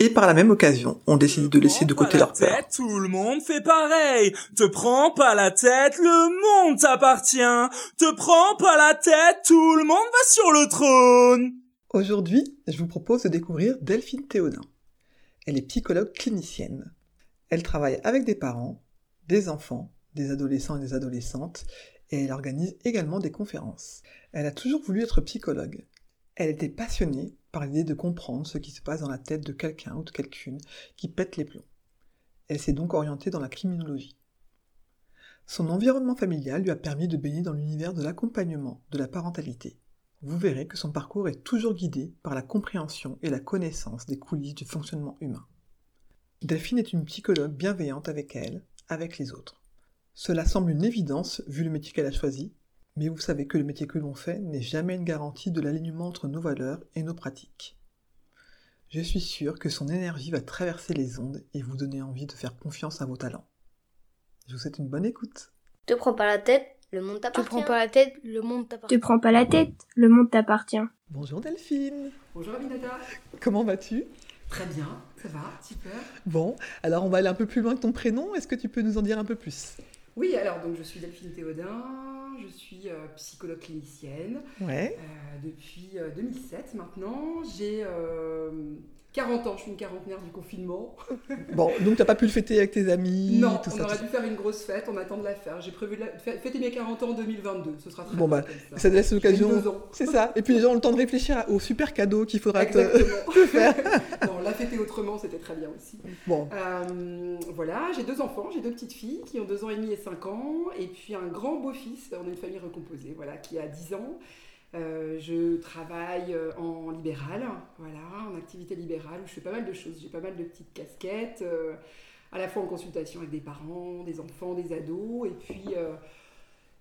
Et par la même occasion, on décide de laisser de côté leur peur. Tout le monde fait pareil. Te prends pas la tête, le monde t'appartient. Te prends pas la tête, tout le monde va sur le trône. Aujourd'hui, je vous propose de découvrir Delphine Théodin. Elle est psychologue clinicienne. Elle travaille avec des parents, des enfants, des adolescents et des adolescentes, et elle organise également des conférences. Elle a toujours voulu être psychologue. Elle était passionnée par l'idée de comprendre ce qui se passe dans la tête de quelqu'un ou de quelqu'une qui pète les plombs. Elle s'est donc orientée dans la criminologie. Son environnement familial lui a permis de baigner dans l'univers de l'accompagnement, de la parentalité. Vous verrez que son parcours est toujours guidé par la compréhension et la connaissance des coulisses du fonctionnement humain. Delphine est une psychologue bienveillante avec elle, avec les autres. Cela semble une évidence vu le métier qu'elle a choisi, mais vous savez que le métier que l'on fait n'est jamais une garantie de l'alignement entre nos valeurs et nos pratiques. Je suis sûr que son énergie va traverser les ondes et vous donner envie de faire confiance à vos talents. Je vous souhaite une bonne écoute. Te prends pas la tête, le monde t'appartient. Te prends pas la tête, le monde t'appartient. Te prends pas la tête, le monde t'appartient. Bonjour Delphine. Bonjour Aminata. Comment vas-tu? Très bien, ça va, super. Bon, alors on va aller un peu plus loin que ton prénom. Est-ce que tu peux nous en dire un peu plus? Oui, alors donc je suis Delphine Théodin, je suis euh, psychologue clinicienne Ouais. euh, depuis euh, 2007 maintenant. J'ai euh, 40 ans, je suis une quarantenaire du confinement. Bon, donc t'as pas pu le fêter avec tes amis non, tout on ça, aurait tout dû faire une grosse fête, on attend de la faire. J'ai prévu de la- fê- fêter mes 40 ans en 2022, ce sera très Bon, bah, ça. Ça te laisse l'occasion. C'est ça. Et puis les gens ont le temps de réfléchir au super cadeau qu'il faudra te, Exactement. te faire. non, la fêter autrement, c'était très bien aussi. Bon, Euh, voilà, j'ai deux enfants, j'ai deux petites filles qui ont deux ans et demi et 5 ans, et puis un grand beau-fils, on est une famille recomposée, voilà, qui a 10 ans. Euh, je travaille euh, en libéral, voilà, en activité libérale, où je fais pas mal de choses, j'ai pas mal de petites casquettes, euh, à la fois en consultation avec des parents, des enfants, des ados, et puis euh,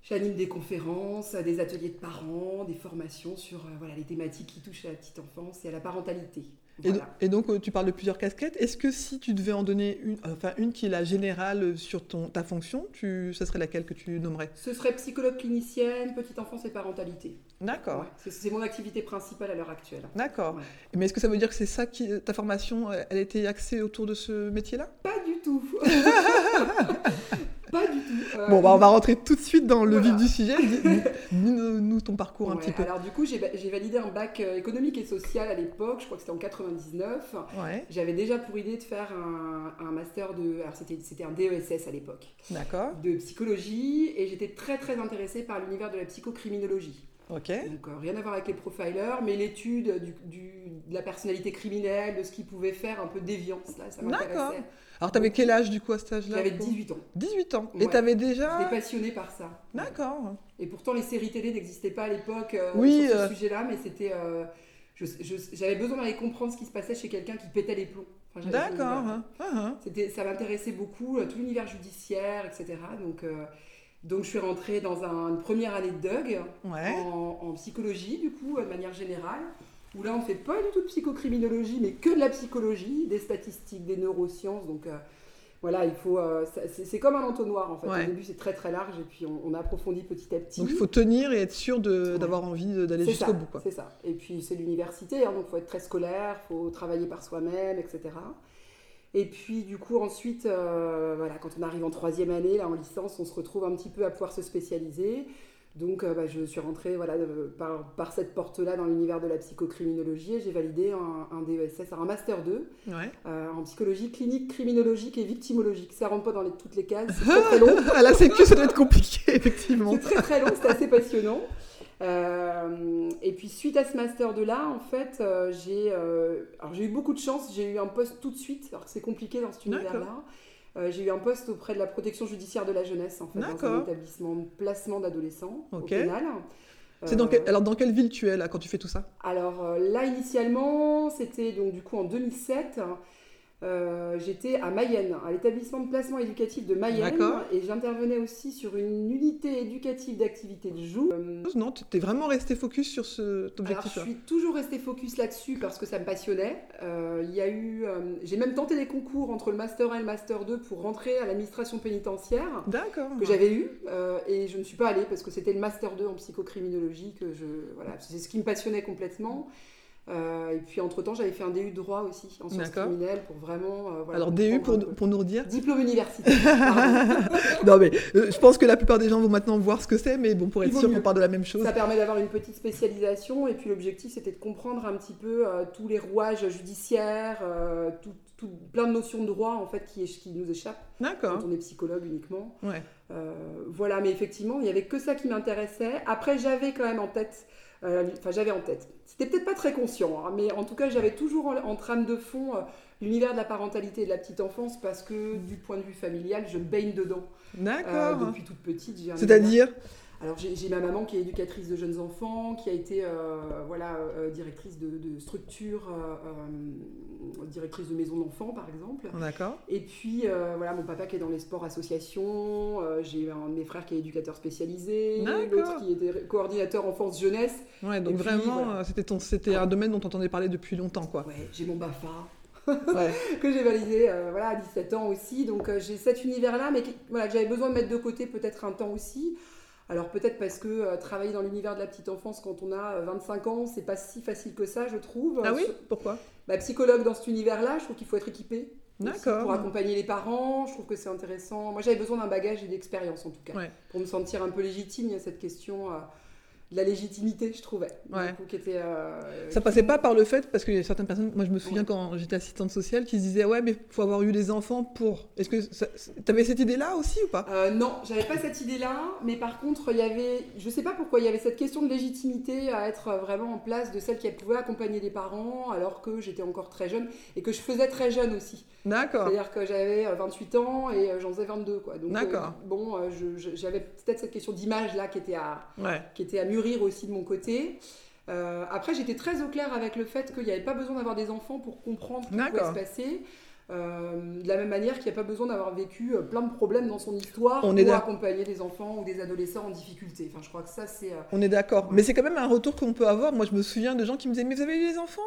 j'anime des conférences, des ateliers de parents, des formations sur voilà, les thématiques qui touchent à la petite enfance et à la parentalité. et, Voilà. et donc tu parles de plusieurs casquettes. Est-ce que si tu devais en donner une, enfin une qui est la générale sur ton, ta fonction, tu, ce serait laquelle que tu nommerais? Ce serait psychologue clinicienne, petite enfance et parentalité. D'accord. Ouais, c'est- mon activité principale à l'heure actuelle. D'accord. Ouais. Mais est-ce que ça veut dire que c'est ça qui, ta formation, euh, elle était axée autour de ce métier-là? Pas du tout. pas du tout. Euh, Bon, bah, on va rentrer tout de suite dans le Voilà. vif du sujet. Dis- Dis-nous nous ton parcours un petit peu. Alors du coup, j'ai validé un bac euh, économique et social à l'époque, je crois que c'était en 99. Ouais, J'avais déjà pour idée de faire un, un master de... Alors c'était c'était un DESS à l'époque, d'accord. de psychologie, et j'étais très très intéressée par l'univers de la psychocriminologie. Donc euh, rien à voir avec les profilers, mais l'étude du, du- de la personnalité criminelle, de ce qu'ils pouvaient faire, un peu déviance, là, ça D'accord. Alors, t'avais quel âge du coup à cet âge-là J'avais pour- 18 ans. 18 ans. Et Ouais. t'avais J'étais déjà. passionnée par ça. D'accord. Et pourtant, les séries télé n'existaient pas à l'époque euh, Oui, sur ce euh. sujet-là, mais c'était. J'avais besoin d'aller comprendre ce qui se passait chez quelqu'un qui pétait les plombs. Enfin, D'accord. voilà. hein, hein. C'était, ça m'intéressait beaucoup, tout l'univers judiciaire, etc. Donc, donc je suis rentrée dans un- une première année de Ouais. en, en psychologie, du coup, euh, de manière générale, où là, on ne fait pas du tout de psychocriminologie, mais que de la psychologie, des statistiques, des neurosciences. Donc euh, voilà, il faut. euh, c'est, comme un entonnoir, en fait. Ouais. Au début, c'est très très large, et puis on, on approfondit petit à petit. Donc, il faut tenir et être sûr Ouais. d'avoir envie d'aller jusqu'au bout. Quoi. C'est ça. Et puis c'est l'université, hein, donc il faut être très scolaire, il faut travailler par soi-même, etc. Et puis du coup ensuite, euh, voilà, quand on arrive en troisième année, là en licence, on se retrouve un petit peu à pouvoir se spécialiser. Donc euh, bah, je suis rentrée voilà, par, par cette porte-là dans l'univers de la psychocriminologie et j'ai validé un, un DESS, un Master 2 Ouais. euh, en psychologie clinique, criminologique et victimologique. Ça rentre pas dans les- toutes les cases, c'est très très long. à la sécu, ça doit être compliqué, effectivement. C'est très très long, c'est assez passionnant. Euh, et puis suite à ce master de là, en fait, euh, j'ai euh, j'ai eu beaucoup de chance. J'ai eu un poste tout de suite, alors que c'est compliqué dans cet univers-là. Euh, j'ai eu un poste auprès de la protection judiciaire de la jeunesse, en fait, dans un établissement de placement d'adolescents au pénal. C'est dans quel- Alors, dans quelle ville tu es là quand tu fais tout ça? alors là, initialement, c'était donc du coup en 2007. Euh, j'étais à Mayenne, à l'établissement de placement éducatif de Mayenne, et j'intervenais aussi sur une unité éducative d'activité de joue. Euh, non, tu es vraiment resté focus sur cet objectif-là. Je suis toujours resté focus là-dessus parce que ça me passionnait. Euh, il y a eu, j'ai même tenté des concours entre le master 1 et le master 2 pour rentrer à l'administration pénitentiaire. D'accord. Que j'avais eu et je ne suis pas allée parce que c'était le master 2 en psychocriminologie que je, voilà, c'est ce qui me passionnait complètement. Euh, et puis entre-temps, j'avais fait un DU de droit aussi en sciences criminelles pour vraiment. Euh, Alors DU pour, pour, nous redire Diplôme universitaire. non mais euh, je pense que la plupart des gens vont maintenant voir ce que c'est, mais bon pour être sûr qu'on parle de la même chose. Ça permet d'avoir une petite spécialisation et puis l'objectif c'était de comprendre un petit peu tous les rouages judiciaires, tout, plein de notions de droit en fait qui, qui nous échappent. D'accord. Quand on est psychologue uniquement. Ouais. voilà, mais effectivement, il n'y avait que ça qui m'intéressait. Après, j'avais quand même en tête enfin j'avais en tête. C'était peut-être pas très conscient, hein, mais en tout cas j'avais toujours en, trame de fond euh, l'univers de la parentalité et de la petite enfance parce que du point de vue familial, je baigne dedans. D'accord. Euh, depuis toute petite. C'est-à-dire? Alors j'ai ma maman qui est éducatrice de jeunes enfants, qui a été euh, voilà, euh, directrice de, structure, euh, directrice de maison d'enfants par exemple. D'accord. Et puis voilà, mon papa qui est dans les sports associations, j'ai un de mes frères qui est éducateur spécialisé, l'autre qui était coordinateur enfance-jeunesse. Ouais, donc vraiment c'était un domaine dont on entendait parler depuis longtemps quoi. Ouais, j'ai mon BAFA. que j'ai validé voilà, à 17 ans aussi. Donc j'ai cet univers-là, mais voilà, j'avais besoin de mettre de côté peut-être un temps aussi. Alors peut-être parce que euh, travailler dans l'univers de la petite enfance quand on a 25 euh, ans, c'est pas si facile que ça, je trouve. Ah oui Pourquoi? Bah, Psychologue dans cet univers-là, je trouve qu'il faut être équipé. D'accord. Pour accompagner les parents, je trouve que c'est intéressant. Moi, j'avais besoin d'un bagage et d'expérience en tout cas, pour me sentir un peu légitime. Il y a cette question. Euh, la légitimité, je trouvais. qui était, euh, ça passait pas par le fait, parce que y a certaines personnes, moi je me souviens quand j'étais assistante sociale, qui se disaient Ouais, mais il faut avoir eu des enfants pour. Est-ce que tu avais cette idée-là aussi ou pas? Euh, Non, j'avais pas cette idée-là, mais par contre, il y avait, je sais pas pourquoi, il y avait cette question de légitimité à être vraiment en place de celle qui pouvait accompagner les parents alors que j'étais encore très jeune et que je faisais très jeune aussi. D'accord. C'est-à-dire que j'avais 28 euh, ans et euh, j'en faisais 22. Quoi. Donc, D'accord. bon, j'avais peut-être cette question d'image là qui était à, ouais. qui était à mûrir aussi de mon côté. Euh, après, j'étais très au clair avec le fait qu'il n'y avait pas besoin d'avoir des enfants pour comprendre ce qui pouvait se passer. Euh, de la même manière qu'il n'y a pas besoin d'avoir vécu euh, plein de problèmes dans son histoire on pour accompagner des enfants ou des adolescents en difficulté. Enfin, je crois que ça, c'est. On est d'accord. Mais c'est quand même un retour qu'on peut avoir. Moi, je me souviens de gens qui me disaient Mais vous avez eu des enfants?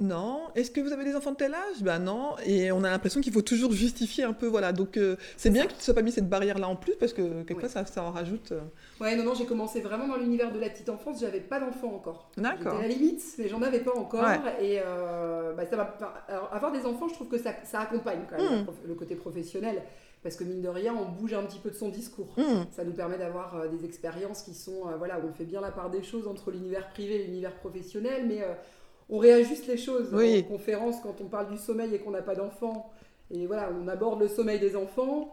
Non. Est-ce que vous avez des enfants de tel âge? Ben non. Et on a l'impression qu'il faut toujours justifier un peu, voilà. Donc euh, c'est bien qu'il ne soit pas mis cette barrière-là en plus parce que quelquefois ça, ça en rajoute. Euh. Ouais, non, non, j'ai commencé vraiment dans l'univers de la petite enfance. J'avais pas d'enfants encore. D'accord. À la limite, mais j'en avais pas encore. Et euh, bah, ça va. avoir des enfants, je trouve que ça, ça accompagne quand même hmm. le côté professionnel. Parce que mine de rien, on bouge un petit peu de son discours. Hmm. Ça nous permet d'avoir des expériences qui sont, voilà, où on fait bien la part des choses entre l'univers privé et l'univers professionnel, mais on réajuste les choses en conférence quand on parle du sommeil et qu'on n'a pas d'enfants. Et voilà, on aborde le sommeil des enfants.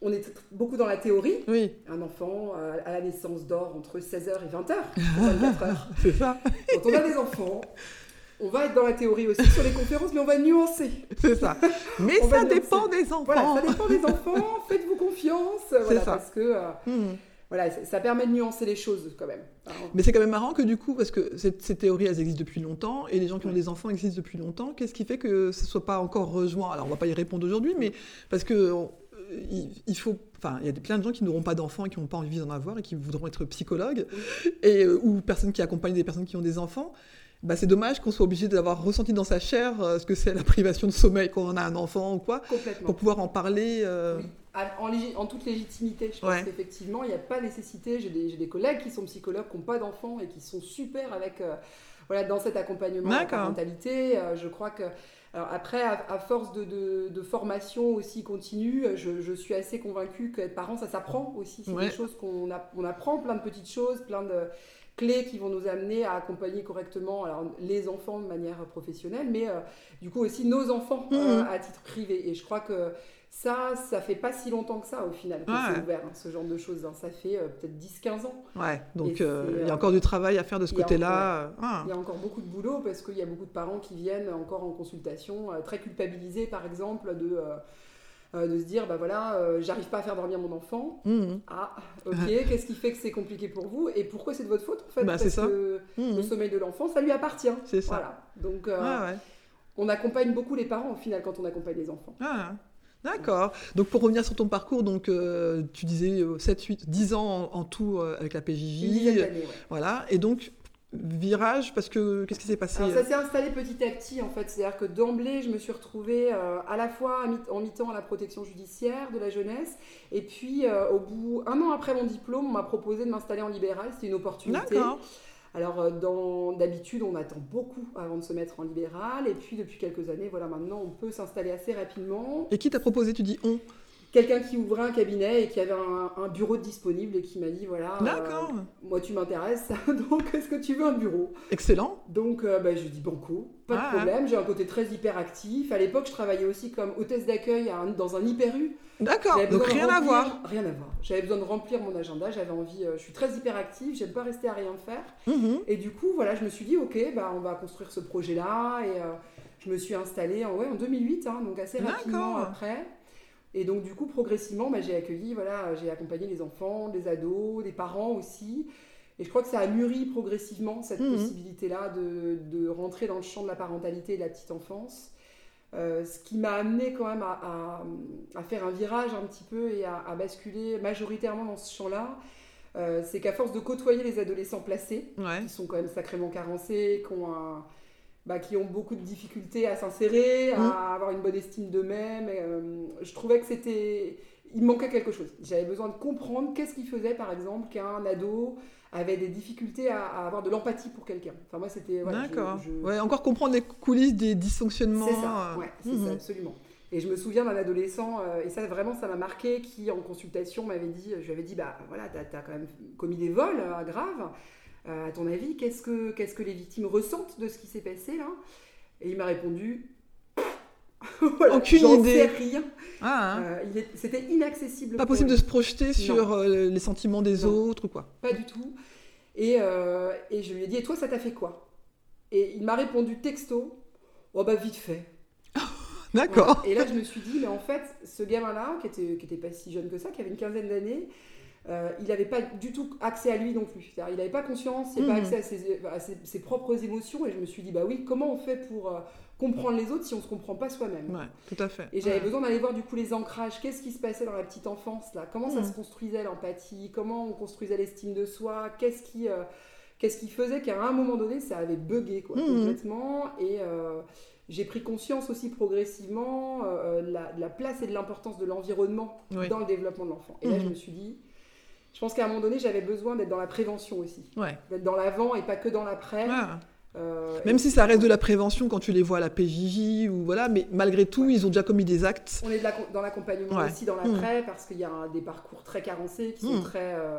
On est beaucoup dans la théorie. Oui. Un enfant à la naissance dort entre 16h et 20h, 24 h C'est ça. Quand on a des enfants, on va être dans la théorie aussi sur les conférences, mais on va nuancer. C'est ça. Mais ça dépend des enfants. Voilà, ça dépend des enfants. Faites-vous confiance. Voilà, ça. Parce que euh, hmm voilà, ça permet de nuancer les choses quand même. Mais c'est quand même marrant que du coup, parce que ces, théories, elles existent depuis longtemps, et les gens qui ont des enfants existent depuis longtemps, qu'est-ce qui fait que ce ne soit pas encore rejoint? Alors on ne va pas y répondre aujourd'hui, mais parce que il, faut, enfin, il y a plein de gens qui n'auront pas d'enfants et qui n'ont pas envie d'en avoir et qui voudront être psychologues, et, euh, ou personnes qui accompagnent des personnes qui ont des enfants. Bah, c'est dommage qu'on soit obligé d'avoir ressenti dans sa chair euh, ce que c'est la privation de sommeil quand on a un enfant ou quoi, pour pouvoir en parler. Euh, en, toute légitimité. Je pense qu'effectivement, il n'y a pas nécessité. J'ai des, collègues qui sont psychologues, qui n'ont pas d'enfants et qui sont super avec, euh, voilà, dans cet accompagnement à la parentalité. Euh, je crois que. Alors après, à, force de, de, formation aussi continue, je, je, suis assez convaincue qu'être parent, ça s'apprend aussi. C'est des choses qu'on on apprend, plein de petites choses, plein de clés qui vont nous amener à accompagner correctement alors, les enfants de manière professionnelle, mais euh, du coup aussi nos enfants mmh. à titre privé. Et je crois que ça, ça fait pas si longtemps que ça au final que c'est ouvert, hein, ce genre de choses. Hein. Ça fait euh, peut-être 10-15 ans. Ouais, donc euh, il y a encore du travail à faire de ce côté-là. Ah. Il y a encore beaucoup de boulot parce qu'il y a beaucoup de parents qui viennent encore en consultation, euh, très culpabilisés par exemple, de, de se dire bah voilà, j'arrive pas à faire dormir mon enfant. Mmh. Ah, ok, qu'est-ce qui fait que c'est compliqué pour vous Et pourquoi c'est de votre faute en fait bah, Parce ça. que mmh. le sommeil de l'enfant, ça lui appartient. C'est ça. Voilà. Donc, ouais on accompagne beaucoup les parents au final quand on accompagne les enfants. Ah. D'accord. Donc pour revenir sur ton parcours, donc euh, tu disais 7, 8, 10 ans en, tout euh, avec la PJJ. Une dizaine d'années, ouais. Voilà. Et donc virage parce que qu'est-ce qui s'est passé Alors, ça s'est installé petit à petit en fait, c'est-à-dire que d'emblée je me suis retrouvée euh, à la fois en mi-temps à la protection judiciaire de la jeunesse et puis euh, au bout un an après mon diplôme on m'a proposé de m'installer en libéral, c'était une opportunité. D'accord. Alors euh, d'habitude on attend beaucoup avant de se mettre en libéral et puis depuis quelques années voilà maintenant on peut s'installer assez rapidement. Et qui t'a proposé? Tu dis on quelqu'un qui ouvrait un cabinet et qui avait un, un bureau disponible et qui m'a dit voilà D'accord. euh, moi tu m'intéresses donc est-ce que tu veux un bureau? Excellent. donc euh, bah, je lui dis banco pas Ah, de problème j'ai un côté très hyperactif à l'époque je travaillais aussi comme hôtesse d'accueil à un- dans un hyper U D'accord. Donc rien à voir. rien à voir j'avais besoin de remplir mon agenda j'avais envie euh, je suis très hyperactive j'aime pas rester à rien faire Mhm. et du coup voilà je me suis dit ok bah on va construire ce projet là et je me suis installée en, ouais, en 2008 hein, donc assez rapidement D'accord. après et donc du coup progressivement bah, j'ai accueilli voilà j'ai accompagné les enfants des ados des parents aussi et je crois que ça a mûri progressivement cette Mhm. possibilité là de, de rentrer dans le champ de la parentalité et de la petite enfance Euh, ce qui m'a amené quand même à, à- à faire un virage un petit peu et à, à basculer majoritairement dans ce champ-là, euh, c'est qu'à force de côtoyer les adolescents placés, Ouais. qui sont quand même sacrément carencés, qui ont, un- bah, qui ont beaucoup de difficultés à s'insérer, Mm. à avoir une bonne estime d'eux-mêmes. euh, je trouvais que c'était... Il manquait quelque chose. J'avais besoin de comprendre qu'est-ce qui faisait, par exemple, qu'un ado avait des difficultés à, à avoir de l'empathie pour quelqu'un. Enfin, moi, c'était... voilà, D'accord. je- Ouais, encore comprendre les coulisses des dysfonctionnements. c'est ça, euh, ouais, c'est mhm. ça, absolument. Et je me souviens d'un adolescent, euh, et ça vraiment ça m'a marqué, qui en consultation m'avait dit, je lui avais dit, bah voilà, t'as as quand même commis des vols euh, graves. Euh, à ton avis, qu'est-ce que, qu'est-ce que les victimes ressentent de ce qui s'est passé là? Et il m'a répondu, voilà, Aucune idée. sais rien. Ah, hein. Euh, C'était inaccessible. Pas possible lui. de se projeter sur euh, les sentiments des Non. autres ou quoi? Pas du tout. Et, euh, et je lui ai dit, et toi, ça t'a fait quoi? Et il m'a répondu texto, oh bah vite fait. D'accord. Voilà. Et là, je me suis dit, mais en fait, ce gamin-là, qui était, qui était pas si jeune que ça, qui avait une quinzaine d'années, euh, il n'avait pas du tout accès à lui non plus. Il n'avait pas conscience, il n'avait Mhm. pas accès à, ses, à ses- ses propres émotions. Et je me suis dit, bah oui, comment on fait pour euh, comprendre les autres si on ne se comprend pas soi-même? Ouais, tout à fait. et j'avais Ouais. besoin d'aller voir du coup les ancrages, qu'est-ce qui se passait dans la petite enfance là, comment ça Mhm. se construisait l'empathie, comment on construisait l'estime de soi, qu'est-ce qui, euh, qu'est-ce qui faisait qu'à un moment donné ça avait bugué quoi, Mhm. complètement? Et euh, j'ai pris conscience aussi progressivement euh, de, la, de la place et de l'importance de l'environnement Oui. dans le développement de l'enfant. Et là Mhm. je me suis dit, je pense qu'à un moment donné j'avais besoin d'être dans la prévention aussi, Ouais. d'être dans l'avant et pas que dans l'après. Ah. Euh, Même si ça reste de la prévention quand tu les vois à la PJJ ou voilà, mais malgré tout, ils ont déjà commis des actes. On est de la- dans l'accompagnement Ouais. aussi dans l'après parce qu'il y a un- des parcours très carencés qui sont Mm. très euh,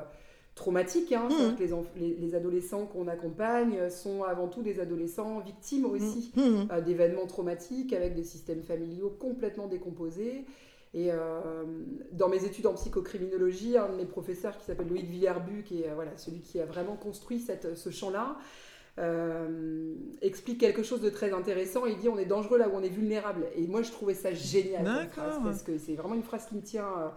traumatiques. hein. Mm. Que les, enf- les- les adolescents qu'on accompagne sont avant tout des adolescents victimes aussi euh, d'événements traumatiques avec des systèmes familiaux complètement décomposés. Et euh, dans mes études en psychocriminologie, un de mes professeurs qui s'appelle Loïc Villerbu, qui est euh, voilà, celui qui a vraiment construit cette, ce champ-là, euh, explique quelque chose de très intéressant. Il dit on est dangereux là où on est vulnérable. Et moi je trouvais ça génial phrase, parce que c'est vraiment une phrase qui me tient euh,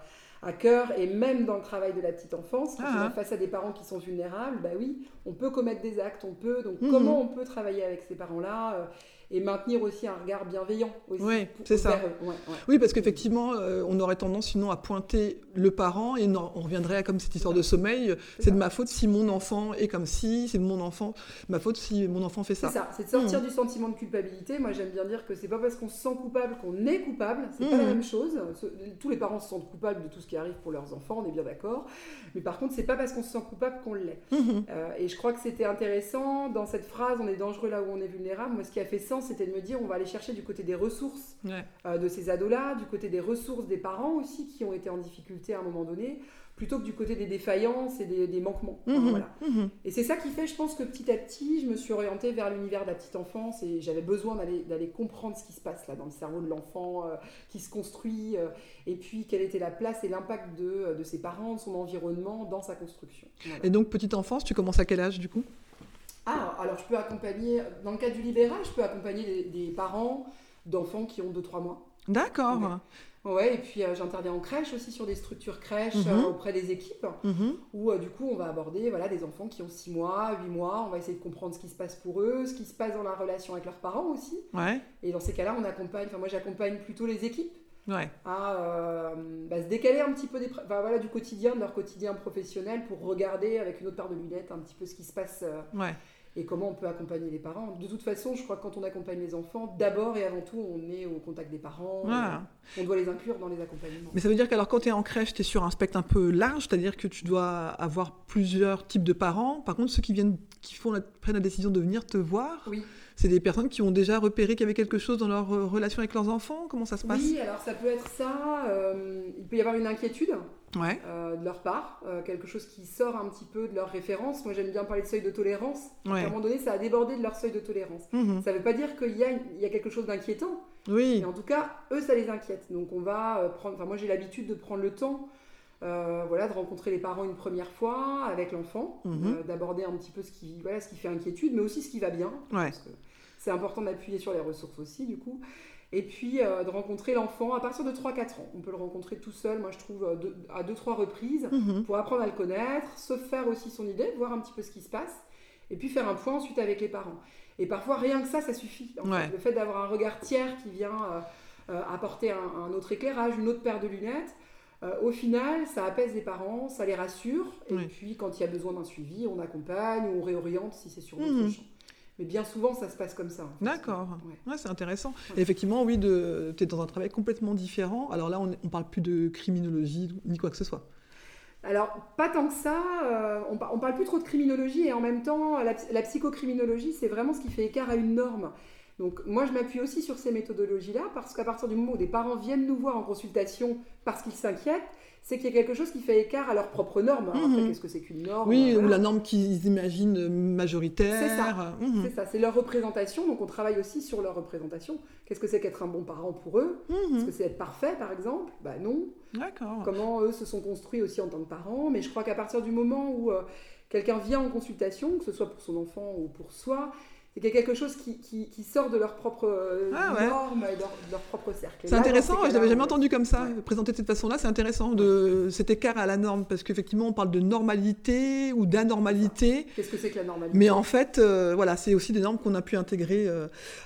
à cœur. Et même dans le travail de la petite enfance, quand Ah. on est face à des parents qui sont vulnérables, bah oui, on peut commettre des actes, on peut. Donc Mhm. comment on peut travailler avec ces parents-là euh, et maintenir aussi un regard bienveillant aussi Oui, c'est ça. vers eux. Ouais, ouais. Oui, parce qu'effectivement, euh, on aurait tendance sinon à pointer le parent et non, on reviendrait à comme cette histoire de sommeil. C'est de ça. ma faute si mon enfant est comme si, c'est de mon enfant, ma faute si mon enfant fait C'est ça. ça, c'est de sortir Mhm. du sentiment de culpabilité. Moi, j'aime bien dire que c'est pas parce qu'on se sent coupable qu'on est coupable. C'est pas Mhm. la même chose. Tous les parents se sentent coupables de tout ce qui arrive pour leurs enfants, on est bien d'accord. Mais par contre, c'est pas parce qu'on se sent coupable qu'on l'est. Mhm. Euh, et je crois que c'était intéressant dans cette phrase on est dangereux là où on est vulnérable. Moi, ce qui a fait sens, c'était de me dire on va aller chercher du côté des ressources Ouais. euh, de ces ados-là, du côté des ressources des parents aussi qui ont été en difficulté à un moment donné, plutôt que du côté des défaillances et des, des manquements. Mhm. voilà. Mhm. Et c'est ça qui fait, je pense, que petit à petit, je me suis orientée vers l'univers de la petite enfance et j'avais besoin d'aller comprendre ce qui se passe là dans le cerveau de l'enfant, euh, qui se construit, euh, et puis quelle était la place et l'impact de, de ses parents, de son environnement dans sa construction. Voilà. Et donc, petite enfance, tu commences à quel âge du coup? Ah, alors je peux accompagner, dans le cadre du libéral, je peux accompagner des, des parents d'enfants qui ont 2-3 mois. D'accord. Ouais. Ouais, et puis euh, j'interviens en crèche aussi sur des structures crèches mhm. auprès des équipes, mhm. où du coup on va aborder voilà, des enfants qui ont 6 mois, 8 mois, on va essayer de comprendre ce qui se passe pour eux, ce qui se passe dans la relation avec leurs parents aussi. Ouais. Et dans ces cas-là, on accompagne, enfin moi j'accompagne plutôt les équipes ouais. à euh, bah, se décaler un petit peu des, voilà, du quotidien, de leur quotidien professionnel pour regarder avec une autre paire de lunettes un petit peu ce qui se passe euh, ouais. et comment on peut accompagner les parents. De toute façon, je crois que quand on accompagne les enfants, d'abord et avant tout, on est au contact des parents. On doit les inclure dans les accompagnements. Mais ça veut dire qu'alors quand tu es en crèche, tu es sur un spectre un peu large, c'est-à-dire que tu dois avoir plusieurs types de parents. Par contre, ceux qui viennent, qui font prennent la décision de venir te voir, oui c'est des personnes qui ont déjà repéré qu'il y avait quelque chose dans leur euh, relation avec leurs enfants? Comment ça se passe? Oui, alors ça peut être ça. Euh, il peut y avoir une inquiétude ouais. Euh, de leur part, quelque chose qui sort un petit peu de leur référence. Moi, j'aime bien parler de seuil de tolérance. À un moment donné, ça a débordé de leur seuil de tolérance. Mhm. Ça ne veut pas dire qu'il y, y, a quelque chose d'inquiétant. Oui. Mais en tout cas, eux, ça les inquiète. Donc, on va prendre. Enfin, moi, j'ai l'habitude de prendre le temps. Voilà, de rencontrer les parents une première fois avec l'enfant, mhm. d'aborder un petit peu ce qui, voilà, ce qui fait inquiétude, mais aussi ce qui va bien. Ouais c'est important d'appuyer sur les ressources aussi, du coup. Et puis euh, de rencontrer l'enfant à partir de 3-4 ans. On peut le rencontrer tout seul, moi je trouve, euh, à 2-3 reprises, mhm. pour apprendre à le connaître, se faire aussi son idée, voir un petit peu ce qui se passe, et puis faire un point ensuite avec les parents. Et parfois, rien que ça, ça suffit. Le fait d'avoir un regard tiers qui vient euh, apporter un, autre éclairage, une autre paire de lunettes, au final, ça apaise les parents, ça les rassure, et puis quand il y a besoin d'un suivi, on accompagne ou on réoriente si c'est sur d'autres mhm. champs. Mais bien souvent, ça se passe comme ça. D'accord. Ouais. c'est intéressant. effectivement, oui, tu es dans un travail complètement différent. Alors là, on ne parle plus de criminologie ni quoi que ce soit. Alors, pas tant que ça. Euh, on, on, parle plus trop de criminologie et en même temps, la, la psychocriminologie, c'est vraiment ce qui fait écart à une norme. Donc, moi, je m'appuie aussi sur ces méthodologies-là parce qu'à partir du moment où des parents viennent nous voir en consultation parce qu'ils s'inquiètent, c'est qu'il y a quelque chose qui fait écart à leurs propres normes. Mhm. qu'est-ce que c'est qu'une norme? Oui, ou la norme qu'ils imaginent majoritaire. C'est ça, mhm. c'est ça, c'est leur représentation, donc on travaille aussi sur leur représentation. Qu'est-ce que c'est qu'être un bon parent pour eux? Mhm. Est-ce que c'est être parfait, par exemple? Bah non. D'accord. Comment eux se sont construits aussi en tant que parents? Mais je crois qu'à partir du moment où euh, quelqu'un vient en consultation, que ce soit pour son enfant ou pour soi, c'est qu'il y a quelque chose qui, qui, sort de leur propre euh, ah norme et de leur, propre cercle. C'est intéressant, je l'avais jamais entendu comme ça, présenté de cette façon-là, c'est intéressant, de cet écart à la norme, parce qu'effectivement on parle de normalité ou d'anormalité. Qu'est-ce que c'est que la normalité? Mais en fait, euh, voilà, c'est aussi des normes qu'on a pu intégrer.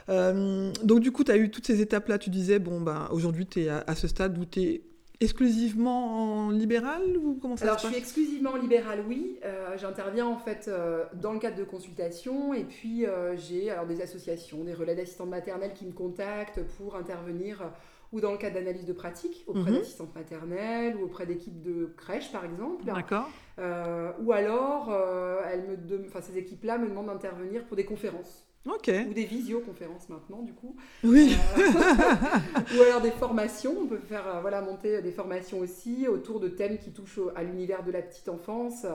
Euh, donc du coup, tu as eu toutes ces étapes-là, tu disais, bon, ben, aujourd'hui tu es à, à, ce stade où tu es exclusivement en libéral ou comment ça Alors, se je suis exclusivement en libéral, oui. Euh, j'interviens en fait euh, dans le cadre de consultations et puis euh, j'ai alors des associations, des relais d'assistantes maternelles qui me contactent pour intervenir ou dans le cadre d'analyse de pratique auprès Mhm. d'assistantes maternelles ou auprès d'équipes de crèche par exemple. D'accord. ou alors, elles me enfin, ces équipes-là me demandent d'intervenir pour des conférences. Ou des visioconférences maintenant, du coup. Oui. ou alors des formations. On peut faire euh, voilà, monter des formations aussi autour de thèmes qui touchent à l'univers de la petite enfance.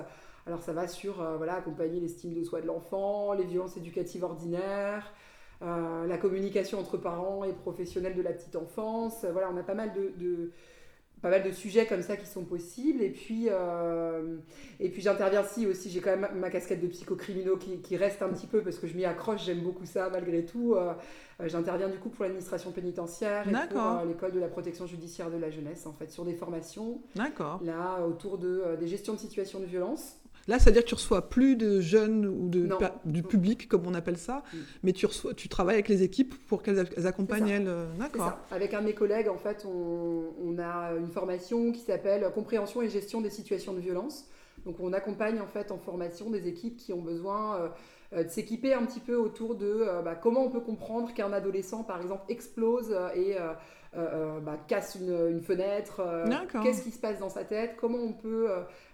Alors ça va sur euh, voilà, accompagner l'estime de soi de l'enfant, les violences éducatives ordinaires, euh, la communication entre parents et professionnels de la petite enfance. Voilà, on a pas mal de, de- pas mal de sujets comme ça qui sont possibles. Et puis, euh, et puis j'interviens si aussi, j'ai quand même ma casquette de psychocriminaux qui, qui reste un petit peu parce que je m'y accroche, j'aime beaucoup ça malgré tout. Euh, euh, j'interviens du coup pour l'administration pénitentiaire et pour euh, l'école de la protection judiciaire de la jeunesse, en fait, sur des formations, D'accord. là, autour de, des gestions de situations de violence. Là, c'est-à-dire que tu reçois plus de jeunes ou de, du public, comme on appelle ça, Mm. mais tu, reçois, tu travailles avec les équipes pour qu'elles elles accompagnent elles. euh, D'accord. Avec un de mes collègues, en fait, on, on a une formation qui s'appelle Compréhension et gestion des situations de violence. Donc, on accompagne en fait en formation des équipes qui ont besoin euh, euh, de s'équiper un petit peu autour de euh, bah, comment on peut comprendre qu'un adolescent, par exemple, explose et euh, euh, euh, bah, casse une, une fenêtre. euh. Qu'est-ce qui se passe dans sa tête Comment on peut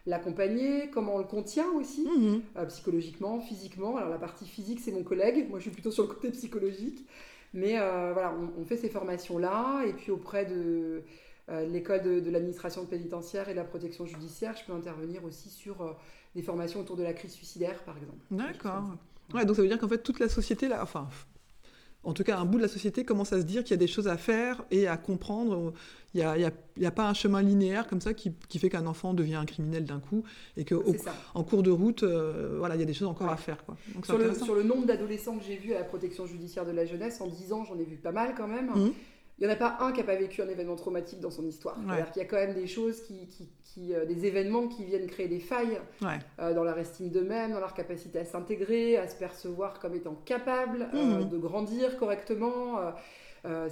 l'accompagner Comment on le contient aussi Mhm. psychologiquement, physiquement. Alors la partie physique, c'est mon collègue. Moi, je suis plutôt sur le côté psychologique. Mais voilà, on, on fait ces formations-là. Et puis auprès de euh, l'école de, de l'administration pénitentiaire et de la protection judiciaire, je peux intervenir aussi sur euh, des formations autour de la crise suicidaire, par exemple. D'accord. Ouais, donc ça veut dire qu'en fait, toute la société, là, enfin, en tout cas, un bout de la société commence à se dire qu'il y a des choses à faire et à comprendre. Il n'y a, pas un chemin linéaire comme ça qui, qui fait qu'un enfant devient un criminel d'un coup et qu'en cours de route, euh, voilà, il y a des choses encore Ouais. à faire. Quoi. Donc, c'est Sur le, intéressant. sur le nombre d'adolescents que j'ai vus à la protection judiciaire de la jeunesse, en 10 ans, j'en ai vu pas mal quand même. Mhm. Il n'y en a pas un qui n'a pas vécu un événement traumatique dans son histoire. C'est-à-dire qu'il y a quand même des choses, qui, qui, euh, des événements qui viennent créer des failles euh, dans leur estime d'eux-mêmes, dans leur capacité à s'intégrer, à se percevoir comme étant capable euh, mhm. de grandir correctement.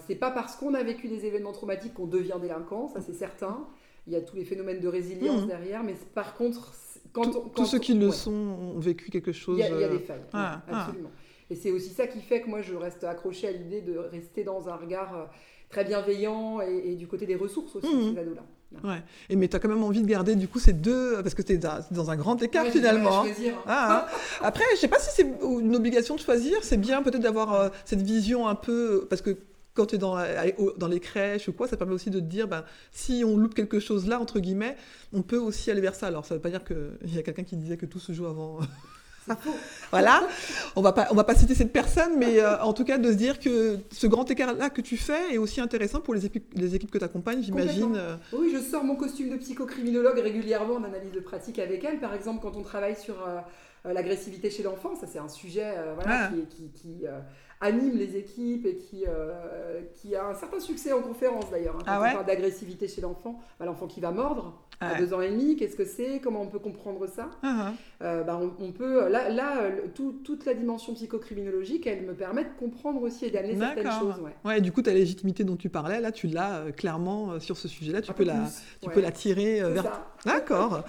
c'est pas parce qu'on a vécu des événements traumatiques qu'on devient délinquant, ça c'est certain. Il y a tous les phénomènes de résilience mhm. derrière, mais par contre, quand, tous ceux qui le sont ont vécu quelque chose. Il y a, des failles, ah, ah. absolument. Et c'est aussi ça qui fait que moi je reste accrochée à l'idée de rester dans un regard très bienveillant et, du côté des ressources aussi, mmh. ces ados-là. Ouais. Et mais tu as quand même envie de garder du coup ces deux parce que tu es dans un grand écart finalement. Hein. Choisir. Ah, hein. Après, je sais pas si c'est une obligation de choisir, c'est bien peut-être d'avoir euh, cette vision un peu parce que quand tu es dans, dans les crèches ou quoi, ça permet aussi de te dire, ben, si on loupe quelque chose là, entre guillemets, on peut aussi aller vers ça. Alors, ça ne veut pas dire qu'il y a quelqu'un qui disait que tout se joue avant, voilà, on va pas, on va pas citer cette personne, mais euh, en tout cas de se dire que ce grand écart-là que tu fais est aussi intéressant pour les équipes, les équipes que tu accompagnes, j'imagine. Euh. Oui, je sors mon costume de psychocriminologue régulièrement en analyse de pratique avec elle. Par exemple, quand on travaille sur euh, l'agressivité chez l'enfant, ça c'est un sujet voilà, ah. qui, qui, anime les équipes et qui, qui a un certain succès en conférence d'ailleurs. Hein, ah on parle d'agressivité chez l'enfant, bah, l'enfant qui va mordre à deux ans et demi, qu'est-ce que c'est, comment on peut comprendre ça? Ah, euh, bah, on, peut, là, là toute la dimension psychocriminologique, elle me permet de comprendre aussi et d'amener certaines choses. Ouais. ouais. du coup, ta légitimité dont tu parlais, là, tu l'as euh, clairement euh, sur ce sujet-là, tu, peux la, tu peux la tirer vers. D'accord.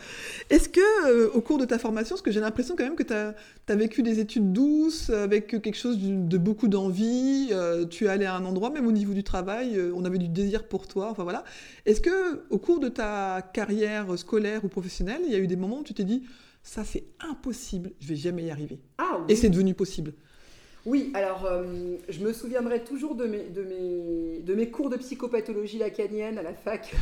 Est-ce que, au cours de ta formation, parce que j'ai l'impression quand même que tu as, vécu des études douces, avec quelque chose de, beaucoup d'envie, tu es allé à un endroit, même au niveau du travail, on avait du désir pour toi, enfin voilà. Est-ce que, au cours de ta carrière scolaire ou professionnelle, il y a eu des moments où tu t'es dit ça c'est impossible, je vais jamais y arriver. Ah, Et c'est devenu possible. Oui, alors euh, je me souviendrai toujours de mes, de, mes, de mes cours de psychopathologie lacanienne à la fac,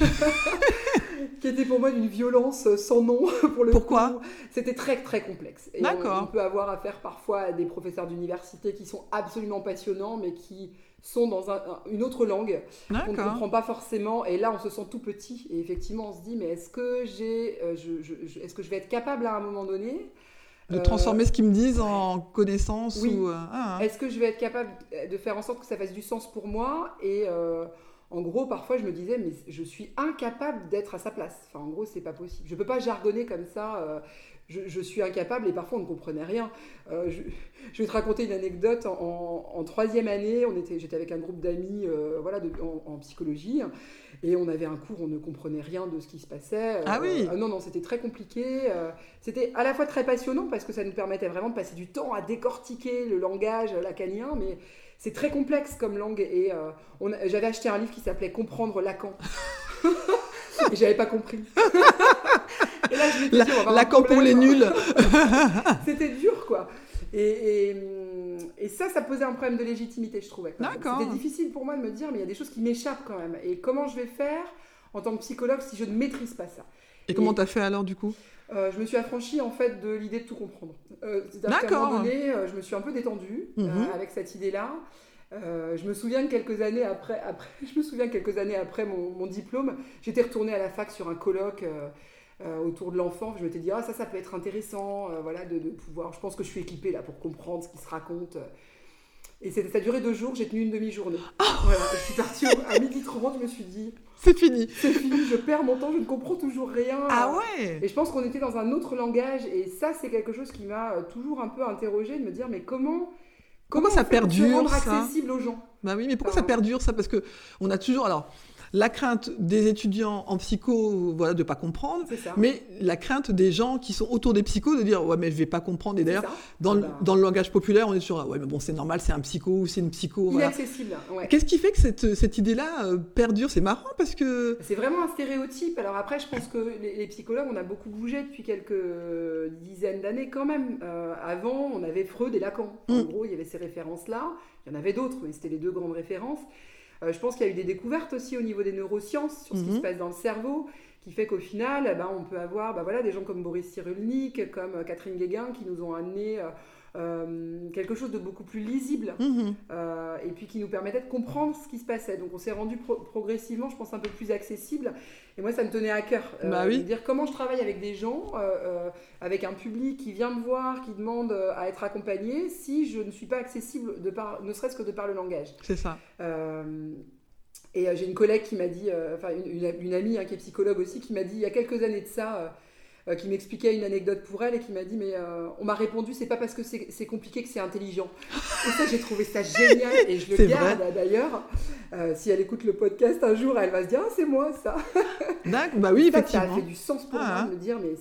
qui étaient pour moi d'une violence sans nom. Pour le Pourquoi C'était très très complexe. D'accord. On, on, peut avoir affaire parfois à des professeurs d'université qui sont absolument passionnants, mais qui sont dans une autre langue qu'on ne comprend pas forcément. Et là, on se sent tout petit. Et effectivement, on se dit, mais est-ce que, j'ai, euh, je, est-ce que je vais être capable à un moment donné de transformer ce qu'ils me disent en connaissance oui. ou, euh, ah, hein. Est-ce que je vais être capable de faire en sorte que ça fasse du sens pour moi Et euh, en gros, parfois, je me disais, mais je suis incapable d'être à sa place. Enfin, en gros, c'est pas possible. Je peux pas jargonner comme ça je, suis incapable et parfois on ne comprenait rien. Euh, je, vais te raconter une anecdote. En, troisième année, on était, j'étais avec un groupe d'amis euh, voilà, en, psychologie et on avait un cours, on ne comprenait rien de ce qui se passait. Ah oui euh, Non, non, c'était très compliqué. c'était à la fois très passionnant parce que ça nous permettait vraiment de passer du temps à décortiquer le langage lacanien, mais c'est très complexe comme langue. Et j'avais acheté un livre qui s'appelait Comprendre Lacan. et j'avais pas compris. et là, je la, dit, Lacan pour les nuls. C'était dur, quoi. Et, et, ça, ça posait un problème de légitimité, je trouvais. C'était difficile pour moi de me dire, mais il y a des choses qui m'échappent quand même. Et comment je vais faire en tant que psychologue si je ne maîtrise pas ça? Et, comment tu as fait alors, du coup? Euh, je me suis affranchie en fait de l'idée de tout comprendre. Euh, à un moment donné, euh, je me suis un peu détendue euh, mhm. avec cette idée-là. Euh, je me souviens quelques années après, après, je me souviens quelques années après mon, diplôme, j'étais retournée à la fac sur un colloque euh, autour de l'enfant. Je m'étais dit ah ça ça peut être intéressant, voilà de, pouvoir. Je pense que je suis équipée là pour comprendre ce qui se raconte. Et ça a duré deux jours, j'ai tenu une demi-journée. Ah voilà, je suis partie à midi 30, je me suis dit c'est fini. C'est fini, je perds mon temps, je ne comprends toujours rien. Ah ouais Et je pense qu'on était dans un autre langage et ça c'est quelque chose qui m'a toujours un peu interrogée de me dire mais comment Comment, ça perdure rendre accessible aux gens? Bah oui, mais pourquoi ça perdure ça? Parce que on a toujours alors la crainte des étudiants en psycho, voilà, de pas comprendre, mais la crainte des gens qui sont autour des psychos de dire ouais mais je vais pas comprendre. Et d'ailleurs dans, ah dans, le langage populaire, on est sur ouais mais bon c'est normal, c'est un psycho ou c'est une psycho. Inaccessible. Ouais. Qu'est-ce qui fait que cette, cette idée-là euh, perdure? C'est marrant parce que c'est vraiment un stéréotype. Alors après, je pense que les, psychologues, on a beaucoup bougé depuis quelques dizaines d'années quand même. Euh, avant, on avait Freud et Lacan. En mm. gros, il y avait ces références-là. Il y en avait d'autres, mais c'était les deux grandes références. Euh, je pense qu'il y a eu des découvertes aussi au niveau des neurosciences sur ce qui se mhm. passe dans le cerveau, qui fait qu'au final, eh ben, on peut avoir bah, voilà, des gens comme Boris Cyrulnik, comme euh, Catherine Guéguin, qui nous ont amené euh, quelque chose de beaucoup plus lisible mhm. euh, et puis qui nous permettait de comprendre ce qui se passait. Donc on s'est rendu progressivement, je pense, un peu plus accessible. Et moi, ça me tenait à cœur euh, bah de dire comment je travaille avec des gens, avec un public qui vient me voir, qui demande à être accompagné, si je ne suis pas accessible, de par, ne serait-ce que de par le langage. C'est ça. Et j'ai une collègue qui m'a dit, enfin une, une, amie hein, qui est psychologue aussi, qui m'a dit il y a quelques années de ça, euh, qui m'expliquait une anecdote pour elle et qui m'a dit mais euh, on m'a répondu c'est pas parce que c'est compliqué que c'est intelligent. Et ça j'ai trouvé ça génial et je le garde d'ailleurs. Euh, si elle écoute le podcast un jour, elle va se dire ah, c'est moi ça. bah oui effectivement. Ça a fait du sens pour ah, moi de me dire mais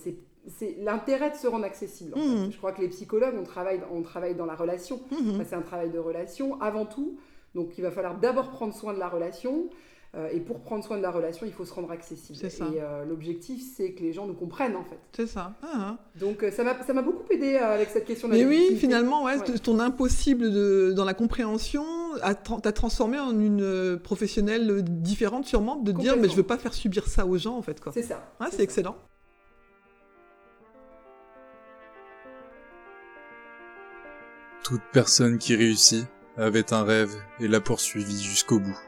c'est l'intérêt de se rendre accessible. Mmh. Je crois que les psychologues, on travaille, on travaille dans la relation. Mmh. c'est un travail de relation avant tout. Donc il va falloir d'abord prendre soin de la relation. Euh, et pour prendre soin de la relation, il faut se rendre accessible. Et euh, l'objectif, c'est que les gens nous comprennent, en fait. C'est ça. Ah, hein. Donc, euh, ça m'a beaucoup aidé avec cette question de Mais oui, finalement, ouais, ton impossible de, dans la compréhension t'a transformé en une professionnelle différente, sûrement, de dire, mais je veux pas faire subir ça aux gens, en fait. C'est ça. c'est excellent. Toute personne qui réussit avait un rêve et l'a poursuivi jusqu'au bout.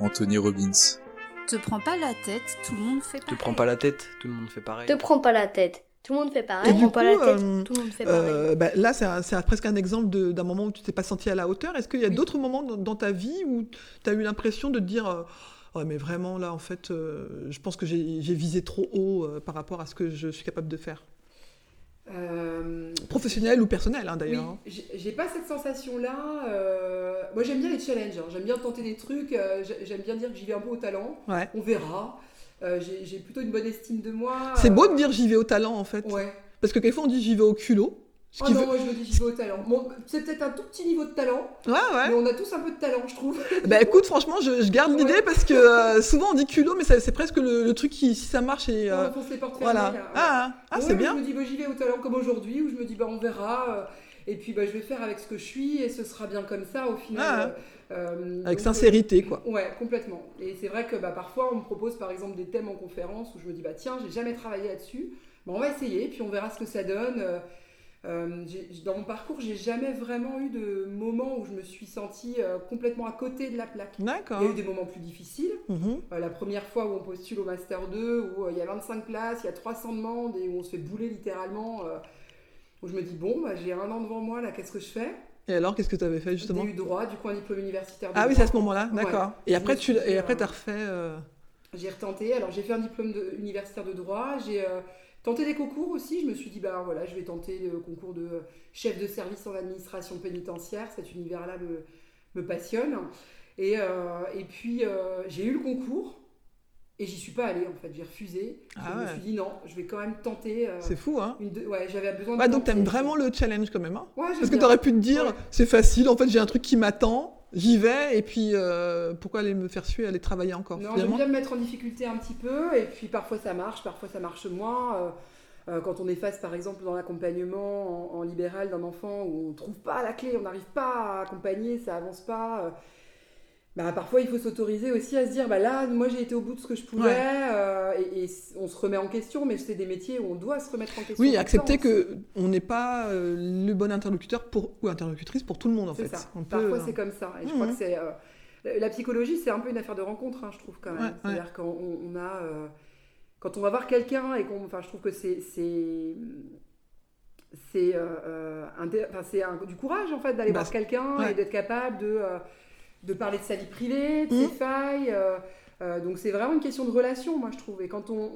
Anthony Robbins. Te prends pas la tête, tout le monde fait pareil. Te prends pas la tête, tout le monde fait pareil. Te prends pas la tête. Tout le monde fait pareil. Et du coup, pas la tête, euh, tout le monde fait pareil. Euh, bah, là, c'est presque un exemple d'un moment où tu t'es pas senti à la hauteur. Est-ce qu'il y a d'autres moments dans, ta vie où tu as eu l'impression de te dire euh, oh, mais vraiment là, en fait, je pense que j'ai visé trop haut par rapport à ce que je suis capable de faire? Euh, Professionnel ou personnel, hein, d'ailleurs. Oui, j'ai pas cette sensation-là. Euh, moi, j'aime bien les challenges. Hein. J'aime bien tenter des trucs. Euh, j'aime bien dire que j'y vais un peu au talent. On verra. j'ai plutôt une bonne estime de moi. C'est beau de dire j'y vais au talent, en fait. Ouais. Parce que quelquefois, on dit j'y vais au culot. Oh non, moi je me dis j'y vais au talent. Bon, c'est peut-être un tout petit niveau de talent. Ouais, ouais. Mais on a tous un peu de talent, je trouve. Bah écoute, franchement, je, garde l'idée parce que euh, souvent on dit culot, mais c'est presque le, truc qui, si ça marche, et. Euh, on les portes voilà. Ah, ah c'est bien. Je me dis, bah, j'y vais au talent comme aujourd'hui, où je me dis, bah on verra. Euh, et puis bah, je vais faire avec ce que je suis et ce sera bien comme ça au final. Ah, avec sincérité, quoi. Ouais, complètement. Et c'est vrai que bah, parfois on me propose par exemple des thèmes en conférence où je me dis, bah tiens, j'ai jamais travaillé là-dessus. Bah, on va essayer, puis on verra ce que ça donne. Euh, dans mon parcours, j'ai jamais vraiment eu de moment où je me suis sentie euh, complètement à côté de la plaque. D'accord. Il y a eu des moments plus difficiles. Mhm. Euh, la première fois où on postule au Master 2, où il y a 25 places, il y a 300 demandes et où on se fait bouler littéralement, où je me dis, bon, bah, j'ai un an devant moi, là, qu'est-ce que je fais? Et alors, qu'est-ce que tu avais fait justement? J'ai eu droit, du coup, un diplôme universitaire de Ah oui, c'est à ce moment-là, d'accord. Et après, tu et après, as refait. J'ai retenté. Alors, j'ai fait un diplôme de, universitaire de droit. J'ai Tenter des concours aussi, je me suis dit, bah voilà, je vais tenter le concours de chef de service en administration pénitentiaire, cet univers-là me, me, passionne. Et, euh, et puis, euh, j'ai eu le concours, et j'y suis pas allée en fait, j'ai refusé. Ah je me suis dit non, je vais quand même tenter. Euh, c'est fou hein Ouais, j'avais besoin de. Ouais, donc t'aimes vraiment le challenge quand même. Hein ouais, Parce que t'aurais pu te dire, c'est facile, en fait j'ai un truc qui m'attend, j'y vais, et puis euh, pourquoi aller me faire suer, aller travailler encore Non, j'aime bien me mettre en difficulté un petit peu, et puis parfois ça marche, parfois ça marche moins. Euh, euh, quand on est face par exemple dans l'accompagnement en, libéral d'un enfant où on ne trouve pas la clé, on n'arrive pas à accompagner, ça avance pas. Bah, parfois il faut s'autoriser aussi à se dire bah là moi j'ai été au bout de ce que je pouvais et, on se remet en question mais c'est des métiers où on doit se remettre en question oui accepter que on n'est pas le bon interlocuteur pour ou interlocutrice pour tout le monde en fait. ça. parfois c'est comme ça. Et je crois que c'est la psychologie, c'est un peu une affaire de rencontre, hein, je trouve quand même. C'est-à-dire qu'on on a, euh, quand on va voir quelqu'un et qu'on, enfin, je trouve que c'est c'est c'est euh, euh, du courage en fait d'aller bah, voir quelqu'un et d'être capable de de parler de sa vie privée, de ses mmh. failles. donc c'est vraiment une question de relation, moi je trouve. Et quand on,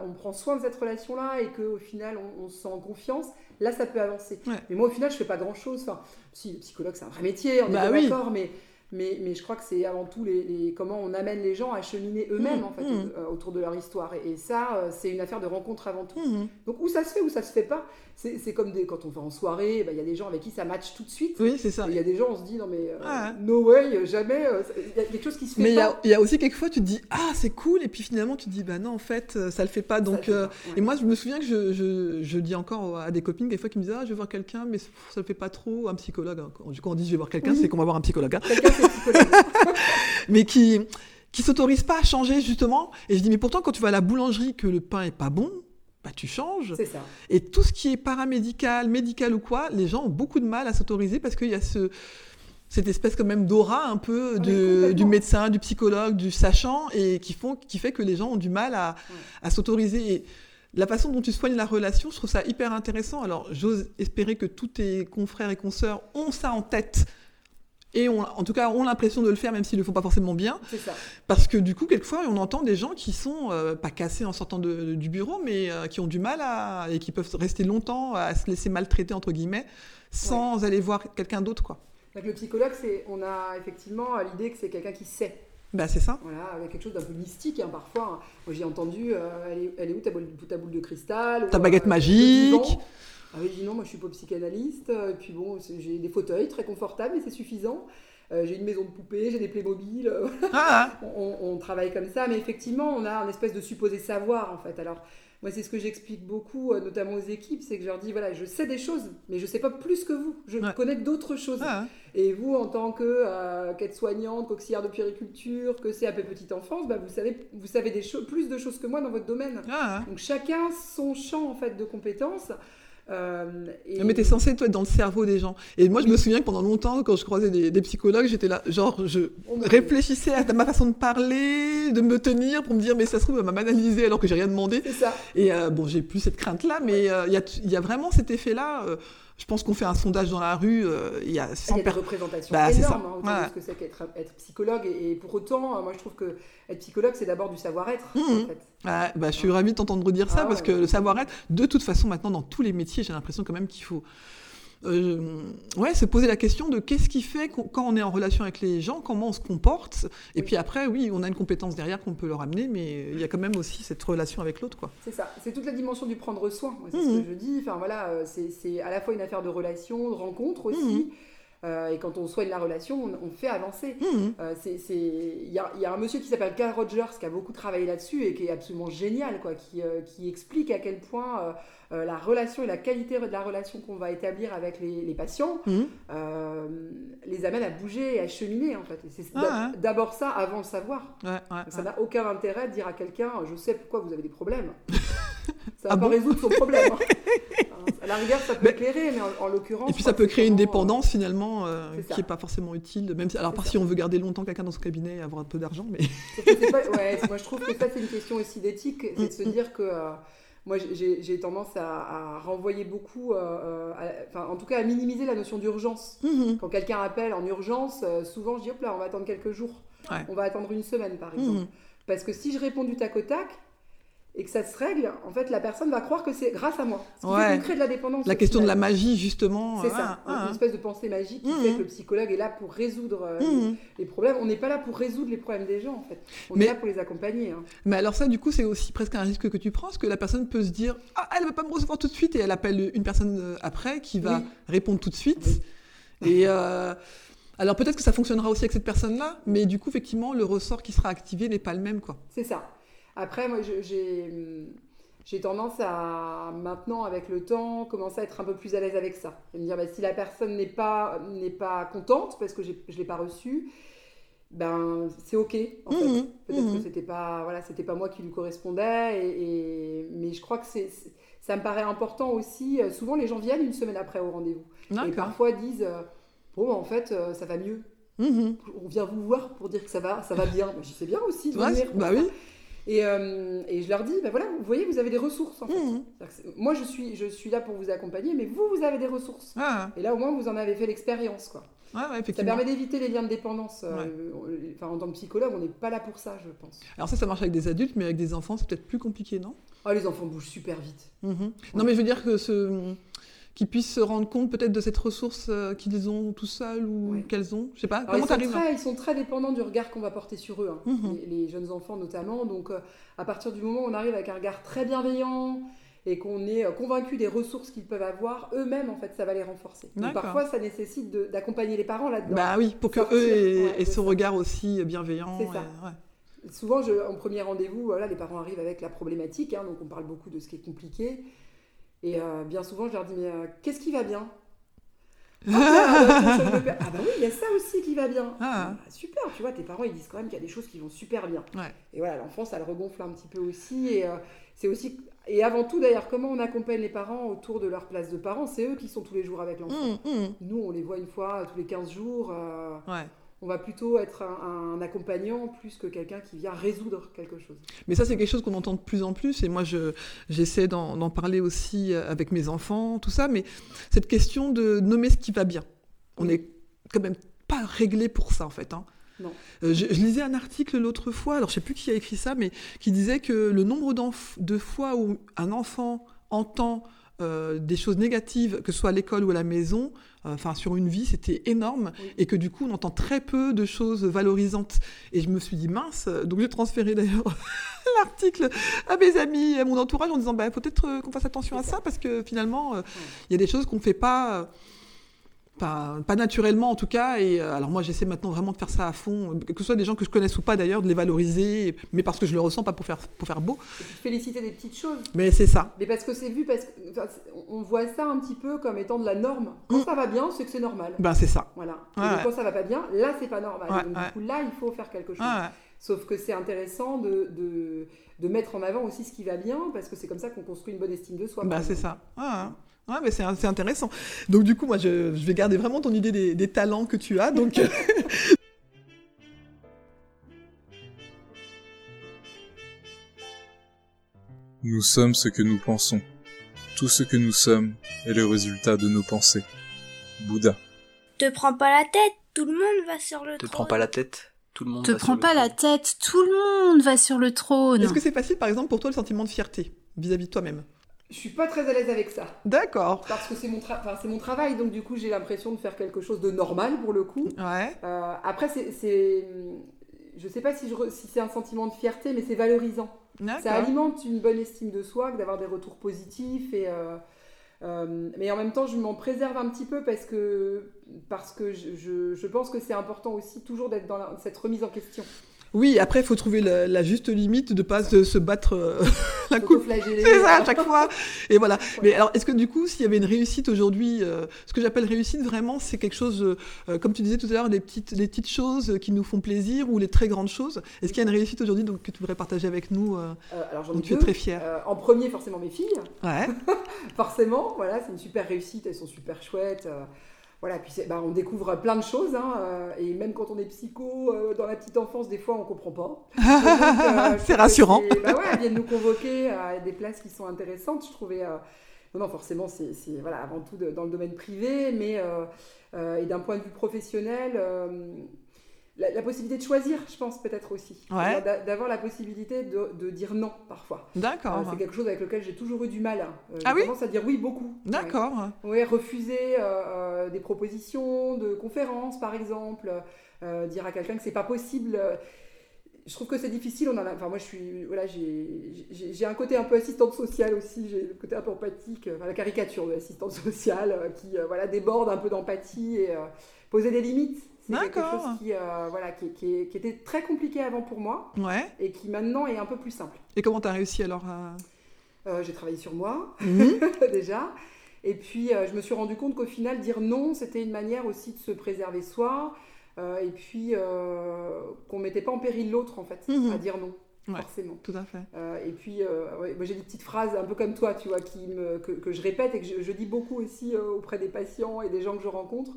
on, prend soin de cette relation-là et qu'au final on, se sent en confiance, là ça peut avancer. Mais moi au final je fais pas grand-chose. Enfin, si le psychologue c'est un vrai métier, on est bah d'accord, mais mais, mais je crois que c'est avant tout les, comment on amène les gens à cheminer eux-mêmes mmh, en fait, mmh. Euh, autour de leur histoire. Et, ça, euh, c'est une affaire de rencontre avant tout. Mmh. Donc où ça se fait, où ça se fait pas, c'est comme des, quand on va en soirée, bah, il y a des gens avec qui ça match tout de suite. Oui, c'est ça. Il y a des gens, on se dit, non mais euh, no way, jamais, il y a quelque chose qui se fait mais il y, a aussi quelquefois, tu te dis, ah c'est cool, et puis finalement tu te dis, bah non, en fait, ça le fait pas. Donc, Et moi, je me souviens que je, je, je, dis encore à des copines, des fois, qui me disent, ah je vais voir quelqu'un, mais ça le fait pas trop, un psychologue. Du coup, on dit, je vais voir quelqu'un, c'est qu'on va voir un psychologue. Hein. mais qui qui s'autorise pas à changer justement. Et je dis mais pourtant quand tu vas à la boulangerie que le pain est pas bon, bah tu changes. Ça. Et tout ce qui est paramédical, médical ou quoi, les gens ont beaucoup de mal à s'autoriser parce qu'il y a ce cette espèce quand même d'aura un peu ah, de, du médecin, du psychologue, du sachant, et qui, font, qui fait que les gens ont du mal à, à s'autoriser. Et la façon dont tu soignes la relation, je trouve ça hyper intéressant. Alors, j'ose espérer que tous tes confrères et consoeurs ont ça en tête et en tout cas ont l'impression de le faire même s'ils le font pas forcément bien. Ça. Parce que du coup, quelquefois, on entend des gens qui sont euh, pas cassés en sortant de- du bureau, mais euh, qui ont du mal à et qui peuvent rester longtemps à se laisser maltraiter entre guillemets sans aller voir quelqu'un d'autre quoi. Donc le psychologue, c'est, on a effectivement l'idée que c'est quelqu'un qui sait. Bah c'est ça. Voilà, avec quelque chose d'un peu mystique hein, parfois. Moi j'ai entendu, euh, elle, est, elle est où ta boule, ta boule de cristal? Ta ou, baguette magique? Ah je dis non, moi je suis pas psychanalyste. euh, Et puis bon, j'ai des fauteuils très confortables et c'est suffisant. Euh, j'ai une maison de poupées, j'ai des Playmobil. euh, Ah, on, on travaille comme ça, mais effectivement, on a un espèce de supposé savoir en fait. Alors, moi, c'est ce que j'explique beaucoup, notamment aux équipes, c'est que je leur dis voilà, je sais des choses, mais je sais pas plus que vous. Je Ouais. connais d'autres choses. ah, Et vous, en tant que euh, qu'aide-soignante, qu'auxiliaire de puériculture, que peu petite enfance, bah, vous savez, vous savez des plus de choses que moi dans votre domaine. ah. Donc chacun son champ en fait de compétences. Euh, et- Mais t'es censé toi être dans le cerveau des gens. Et moi je me souviens que pendant longtemps quand je croisais des, des psychologues, j'étais là, genre je réfléchissais à ma façon de parler, de me tenir pour me dire mais ça se trouve elle m'a banalisé alors que j'ai rien demandé. C'est ça. Et euh, bon, j'ai plus cette crainte-là, mais euh, il y, a, il y a vraiment cet effet-là. Je pense qu'on fait un sondage dans la rue, euh, il y a Il 100 y a des personnes. représentations Bah, énormes hein, de ce que c'est qu'être être psychologue. Et, et pour autant, euh, moi je trouve que être psychologue, c'est d'abord du savoir-être. Mhm. en fait. bah, je suis ravie de t'entendre dire ça Ah parce ouais. que le savoir-être, de toute façon, maintenant, dans tous les métiers, j'ai l'impression quand même qu'il faut. Euh, ouais, se poser la question de qu'est-ce qui fait quand on est en relation avec les gens, comment on se comporte. Et Oui. puis après, oui, on a une compétence derrière qu'on peut leur amener, mais il y a quand même aussi cette relation avec l'autre, quoi. C'est ça, c'est toute la dimension du prendre soin, c'est ce Mhm. que je dis. Enfin voilà, euh, c'est à la fois une affaire de relation, de rencontre aussi. Mhm. Euh, et quand on soigne la relation, on, on fait avancer. Euh, c'est- c'est- Il y, a, il y a un monsieur qui s'appelle Carl Rogers qui a beaucoup travaillé là-dessus et qui est absolument génial, quoi, qui, euh, qui explique à quel point euh, euh, la relation et la qualité de la relation qu'on va établir avec les, les patients euh, les amène à bouger et à cheminer en fait. Et c'est Ah, ouais. d'abord ça avant le savoir. Ouais, ouais, Ça n'a aucun intérêt de dire à quelqu'un je sais pourquoi vous avez des problèmes. Ça va Ah pas bon résoudre son problème. hein. À la rigueur, ça peut éclairer, mais en, en l'occurrence. Et puis ça peut créer une vraiment, dépendance finalement euh, qui est pas forcément utile. Même si, alors, à part ça. si on veut garder longtemps quelqu'un dans son cabinet et avoir un peu d'argent, mais. euh, pas- ouais, moi je trouve que ça c'est une question aussi d'éthique, c'est de se dire que. euh, moi, j'ai tendance à, à renvoyer beaucoup, euh, euh, à- en tout cas, à minimiser la notion d'urgence. Mhm. Quand quelqu'un appelle en urgence, euh, souvent je dis hop là, on va attendre quelques jours. Ouais. On va attendre une semaine, par exemple. Parce que si je réponds du tac au tac et que ça se règle, en fait, la personne va croire que c'est grâce à moi. Ce qui fait Ouais. qu'on crée de la dépendance. La question de la magie, justement. C'est ça, ah, une espèce de pensée magique qui Mhm. fait que le psychologue est là pour résoudre euh, Mhm. les problèmes. On n'est pas là pour résoudre les problèmes des gens, en fait. On Mais- est là pour les accompagner. hein. Mais alors ça, du coup, c'est aussi presque un risque que tu prends, parce que la personne peut se dire « Ah, elle ne va pas me recevoir tout de suite », et elle appelle une personne euh, après qui va Oui. répondre tout de suite. Oui. Et euh, alors peut-être que ça fonctionnera aussi avec cette personne-là, mais du coup, effectivement, le ressort qui sera activé n'est pas le même, quoi. C'est ça. Après, moi, j'ai j'ai tendance à, maintenant, avec le temps, commencer à être un peu plus à l'aise avec ça. Et me dire, bah, si la personne n'est pas, n'est pas contente parce que je ne l'ai pas reçue, ben, c'est OK, en fait. Mhm, Peut-être mhm. que c'était pas, voilà, c'était pas moi qui lui correspondait, et, et- mais je crois que c'est, ça me paraît important aussi. Euh, Souvent, les gens viennent une semaine après au rendez-vous. Et parfois disent, euh, bon, en fait, euh, ça va mieux. Mhm. On vient vous voir pour dire que ça va, ça va bien. Bah, je sais bien aussi de Ouais, venir. bah oui. Et, euh, et je leur dis, bah voilà, vous voyez, vous avez des ressources en fait. C'est- Moi, je suis, je suis là pour vous accompagner, mais vous, vous avez des ressources. Ah, Et là, au moins, vous en avez fait l'expérience, quoi. ouais, Ça permet d'éviter les liens de dépendance. euh, Enfin, en tant que psychologue, on n'est pas là pour ça, je pense. Alors ça, ça marche avec des adultes, mais avec des enfants, c'est peut-être plus compliqué, non? Oh, les enfants bougent super vite. Mhm. Non, mais je veux dire que ce... qu'ils puissent se rendre compte peut-être de cette ressource euh, qu'ils ont tout seuls ou Ouais. qu'elles ont. Je sais pas. Alors, Comment ils, sont très, ils sont très dépendants du regard qu'on va porter sur eux, hein, Mhm. les, les jeunes enfants notamment. Donc, euh, à partir du moment où on arrive avec un regard très bienveillant et qu'on est euh, convaincu des ressources qu'ils peuvent avoir, eux-mêmes, en fait, ça va les renforcer. Donc, parfois, ça nécessite d'accompagner les parents là-dedans. Bah oui, pour que Sortir, eux aient, ouais, aient ce ça. regard aussi bienveillant. C'est ça. et- ouais. Souvent, je, en premier rendez-vous, voilà, les parents arrivent avec la problématique, hein, donc on parle beaucoup de ce qui est compliqué. Et euh, bien souvent, je leur dis, mais euh, qu'est-ce qui va bien? Ah bah, paix. Ah bah oui, il y a ça aussi qui va bien. Ah. Ah, super, tu vois, tes parents, ils disent quand même qu'il y a des choses qui vont super bien. Ouais. Et voilà, l'enfant, ça le regonfle un petit peu aussi. Et euh, c'est aussi... Et avant tout, d'ailleurs, comment on accompagne les parents autour de leur place de parents? C'est eux qui sont tous les jours avec l'enfant. Hum, hum. Nous, on les voit une fois tous les 15 jours. euh, Ouais. On va plutôt être un, un accompagnant plus que quelqu'un qui vient résoudre quelque chose. Mais ça, c'est quelque chose qu'on entend de plus en plus. Et moi, je, j'essaie d'en, d'en parler aussi euh, avec mes enfants, tout ça. Mais cette question de nommer ce qui va bien. On Oui. est quand même pas réglé pour ça en fait. Hein. Non. Euh, je, je lisais un article l'autre fois, alors je sais plus qui a écrit ça, mais qui disait que le nombre de fois où un enfant entend euh, des choses négatives, que ce soit à l'école ou à la maison, enfin sur une vie, c'était énorme, Oui. et que du coup on entend très peu de choses valorisantes. Et je me suis dit mince, donc j'ai transféré d'ailleurs l'article à mes amis, à mon entourage, en disant bah, peut-être euh, qu'on fasse attention à ça, parce que finalement, euh, il y a des choses qu'on ne fait pas. euh, pas, pas naturellement en tout cas, et euh, alors moi j'essaie maintenant vraiment de faire ça à fond, que ce soit des gens que je connaisse ou pas d'ailleurs, de les valoriser, mais parce que je le ressens, pas pour faire, pour faire beau, féliciter des petites choses. mais c'est ça. Mais parce que c'est vu, parce que enfin, c'est- on voit ça un petit peu comme étant de la norme. Quand Mm. ça va bien, c'est que c'est normal. Ben c'est ça. Voilà. Et Ouais, donc, ouais. quand ça va pas bien, là c'est pas normal. Ouais, donc du coup là il faut faire quelque chose. Sauf que c'est intéressant de, de, de mettre en avant aussi ce qui va bien, parce que c'est comme ça qu'on construit une bonne estime de soi. Par c'est ça. Ouais, mais c'est c'est intéressant. Donc du coup, moi, je, je vais garder vraiment ton idée des, des talents que tu as. Donc, euh, Nous sommes ce que nous pensons. Tout ce que nous sommes est le résultat de nos pensées. Bouddha. Te prends pas la tête, tout le monde va sur le Te trône. prends pas la tête, tout le monde Te va sur prends le pas la trône. tête, tout le monde va sur le trône. est-ce que c'est facile, par exemple, pour toi, le sentiment de fierté vis-à-vis de toi-même? Je suis pas très à l'aise avec ça. D'accord. Parce que c'est mon, tra- travail, donc du coup j'ai l'impression de faire quelque chose de normal pour le coup. Ouais. Euh, après, c'est, c'est- je sais pas si, je re- si c'est un sentiment de fierté, mais c'est valorisant. Ça alimente une bonne estime de soi d'avoir des retours positifs et euh, euh, mais en même temps je m'en préserve un petit peu parce que parce que je, je- je pense que c'est important aussi toujours d'être dans la- cette remise en question. Oui, après, il faut trouver la, la juste limite de pas se, se battre euh, la coupe. C'est ça, à chaque fois. Et voilà. Mais alors, est-ce que du coup, s'il y avait une réussite aujourd'hui, euh, ce que j'appelle réussite, vraiment, c'est quelque chose, euh, comme tu disais tout à l'heure, les petites, les petites choses qui nous font plaisir ou les très grandes choses. Est-ce qu'il y a une réussite aujourd'hui donc, que tu voudrais partager avec nous alors j'en ai tu es très fière? En premier forcément mes filles, Ouais. forcément, voilà, c'est une super réussite, elles sont super chouettes. Voilà, puis bah, on découvre plein de choses, hein, euh, et même quand on est psycho, euh, dans la petite enfance, des fois on comprend pas. Euh, c'est rassurant. Bah ouais, elles viennent nous convoquer à des places qui sont intéressantes. Je trouvais. Non, non, forcément, c'est voilà, avant tout de- dans le domaine privé, mais et d'un point de vue professionnel, la, la possibilité de choisir, je pense peut-être aussi. Ouais. D'avoir la possibilité de, de dire non parfois. Euh, D'accord. c'est quelque chose avec lequel j'ai toujours eu du mal. hein. Euh, Ah oui tendance à dire oui beaucoup. Ouais. D'accord. Oui, refuser euh, euh, des propositions de conférences, par exemple, euh, dire à quelqu'un que c'est pas possible. euh, Je trouve que c'est difficile. On en a, enfin, moi, je suis, voilà, j'ai, un côté un peu assistante sociale aussi. J'ai le côté un peu empathique, euh, enfin, la caricature de l'assistante sociale euh, qui, euh, voilà, déborde un peu d'empathie et euh, poser des limites. C'est quelque chose qui, euh, voilà, qui, qui est- qui était très compliqué avant pour moi Ouais. et qui maintenant est un peu plus simple. Et comment tu as réussi alors à... Euh, j'ai travaillé sur moi Mhm. déjà. Et puis, euh, je me suis rendu compte qu'au final, dire non, c'était une manière aussi de se préserver soi. et puis, qu'on ne mettait pas en péril l'autre, en fait, Mhm. à dire non, Ouais. forcément. Tout à fait. Euh, et puis, euh, ouais, j'ai des petites phrases un peu comme toi, tu vois, qui me, que, que je répète et que je, je dis beaucoup aussi euh, auprès des patients et des gens que je rencontre.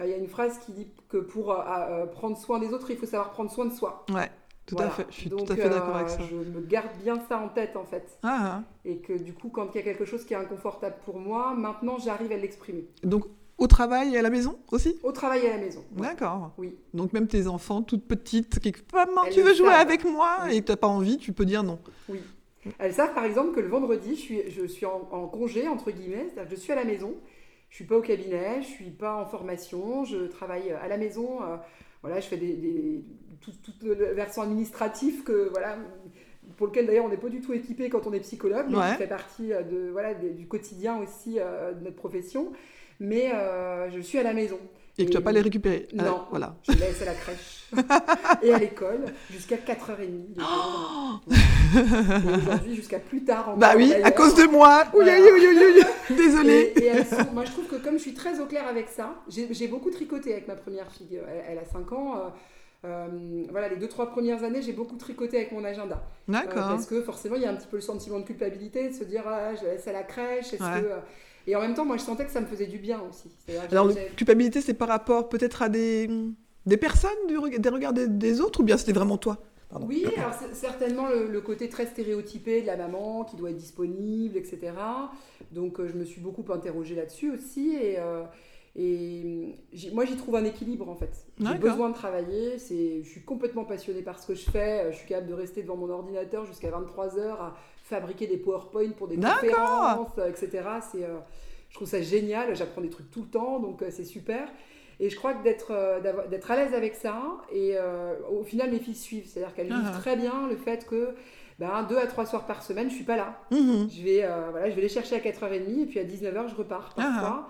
Euh, Il y a une phrase qui dit que pour euh, euh, prendre soin des autres, il faut savoir prendre soin de soi. Ouais. Tout Voilà. à fait. Je suis Donc, tout à fait d'accord avec ça. Je me garde bien ça en tête, en fait. Ah, ah. Et que du coup, quand il y a quelque chose qui est inconfortable pour moi, maintenant j'arrive à l'exprimer. Donc, au travail et à la maison aussi? Au travail et à la maison. ouais. D'accord. Oui. Donc même tes enfants, toutes petites, qui maman, Elles tu veux jouer savent. avec moi? Oui. et que t'as pas envie, tu peux dire non. Oui. Elles savent par exemple que le vendredi, je suis, je suis en, en congé, entre guillemets, c'est-à-dire que je suis à la maison, je suis pas au cabinet, je suis pas en formation, je travaille à la maison, euh, voilà, je fais des, des- tout, tout le versant administratif que, voilà, pour lequel d'ailleurs on n'est pas du tout équipé quand on est psychologue, mais Ouais. qui fait partie euh, de, voilà, des- du quotidien aussi euh, de notre profession, mais euh, je suis à la maison. Et que tu vas pas les récupérer. Ah, Non. voilà. Je les laisse à la crèche et à l'école jusqu'à 4h30. le jour. Et aujourd'hui jusqu'à plus tard. Bah oui, à cause de moi. Voilà. Désolée. Et, et elles sont- moi je trouve que comme je suis très au clair avec ça, j'ai beaucoup tricoté avec ma première fille. Elle, elle a 5 ans. euh, euh, voilà, les deux trois premières années, j'ai beaucoup tricoté avec mon agenda. Euh, D'accord. parce que forcément, il y a un petit peu le sentiment de culpabilité, de se dire, ah, je la laisse à la crèche. est-ce Ouais. que, euh, Et en même temps, moi, je sentais que ça me faisait du bien aussi. Alors, culpabilité, c'est par rapport peut-être à des, des personnes, du des regards des, des autres, ou bien c'était vraiment toi? Pardon. Oui, alors certainement le, le côté très stéréotypé de la maman qui doit être disponible, etc. Donc euh, je me suis beaucoup interrogée là-dessus aussi. Et, euh, Et moi, j'y trouve un équilibre en fait. J'ai besoin de travailler. Je suis complètement passionnée par ce que je fais. Je suis capable de rester devant mon ordinateur jusqu'à 23 heures à fabriquer des PowerPoint pour des conférences, euh, etc. C'est, euh, je trouve ça génial. J'apprends des trucs tout le temps, donc euh, c'est super. Et je crois que d'être, d'être à l'aise avec ça, et au final, mes filles suivent. C'est-à-dire qu'elles vivent Ah. très bien le fait que ben, deux à trois soirs par semaine, je suis pas là. Mhm. Je vais, euh, voilà, je vais les chercher à 4h30 et puis à 19h, je repars parfois.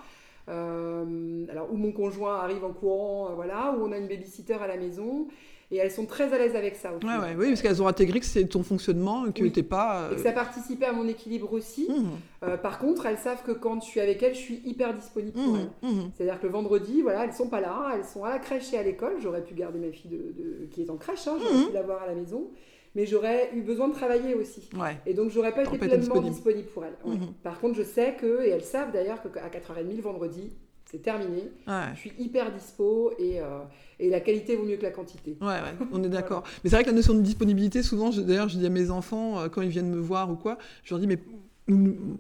Euh, alors, où mon conjoint arrive en courant, euh, voilà, où on a une babysitter à la maison. Et elles sont très à l'aise avec ça. au Ouais, oui, parce qu'elles ont intégré que c'est ton fonctionnement, que Oui. t'es pas. Et euh, que ça participait à mon équilibre aussi. mhm, Euh, par contre, elles savent que quand je suis avec elles, je suis hyper disponible pour mhm, elles. mhm. C'est-à-dire que le vendredi, voilà, elles sont pas là, elles sont à la crèche et à l'école. J'aurais pu garder ma fille de, de- qui est en crèche, hein, j'aurais pu l'avoir à la maison, mais j'aurais eu besoin de travailler aussi. Ouais. Et donc, j'aurais pas été Pas été pleinement disponible. disponible, pour elles. Ouais. Par contre, je sais que, et elles savent d'ailleurs qu'à 4h30 le vendredi, c'est terminé. Ouais. Je suis hyper dispo et, euh, et la qualité vaut mieux que la quantité. Ouais, ouais, on est d'accord. Mais c'est vrai que la notion de disponibilité, souvent, d'ailleurs, je dis à mes enfants, euh, quand ils viennent me voir ou quoi, je leur dis, mais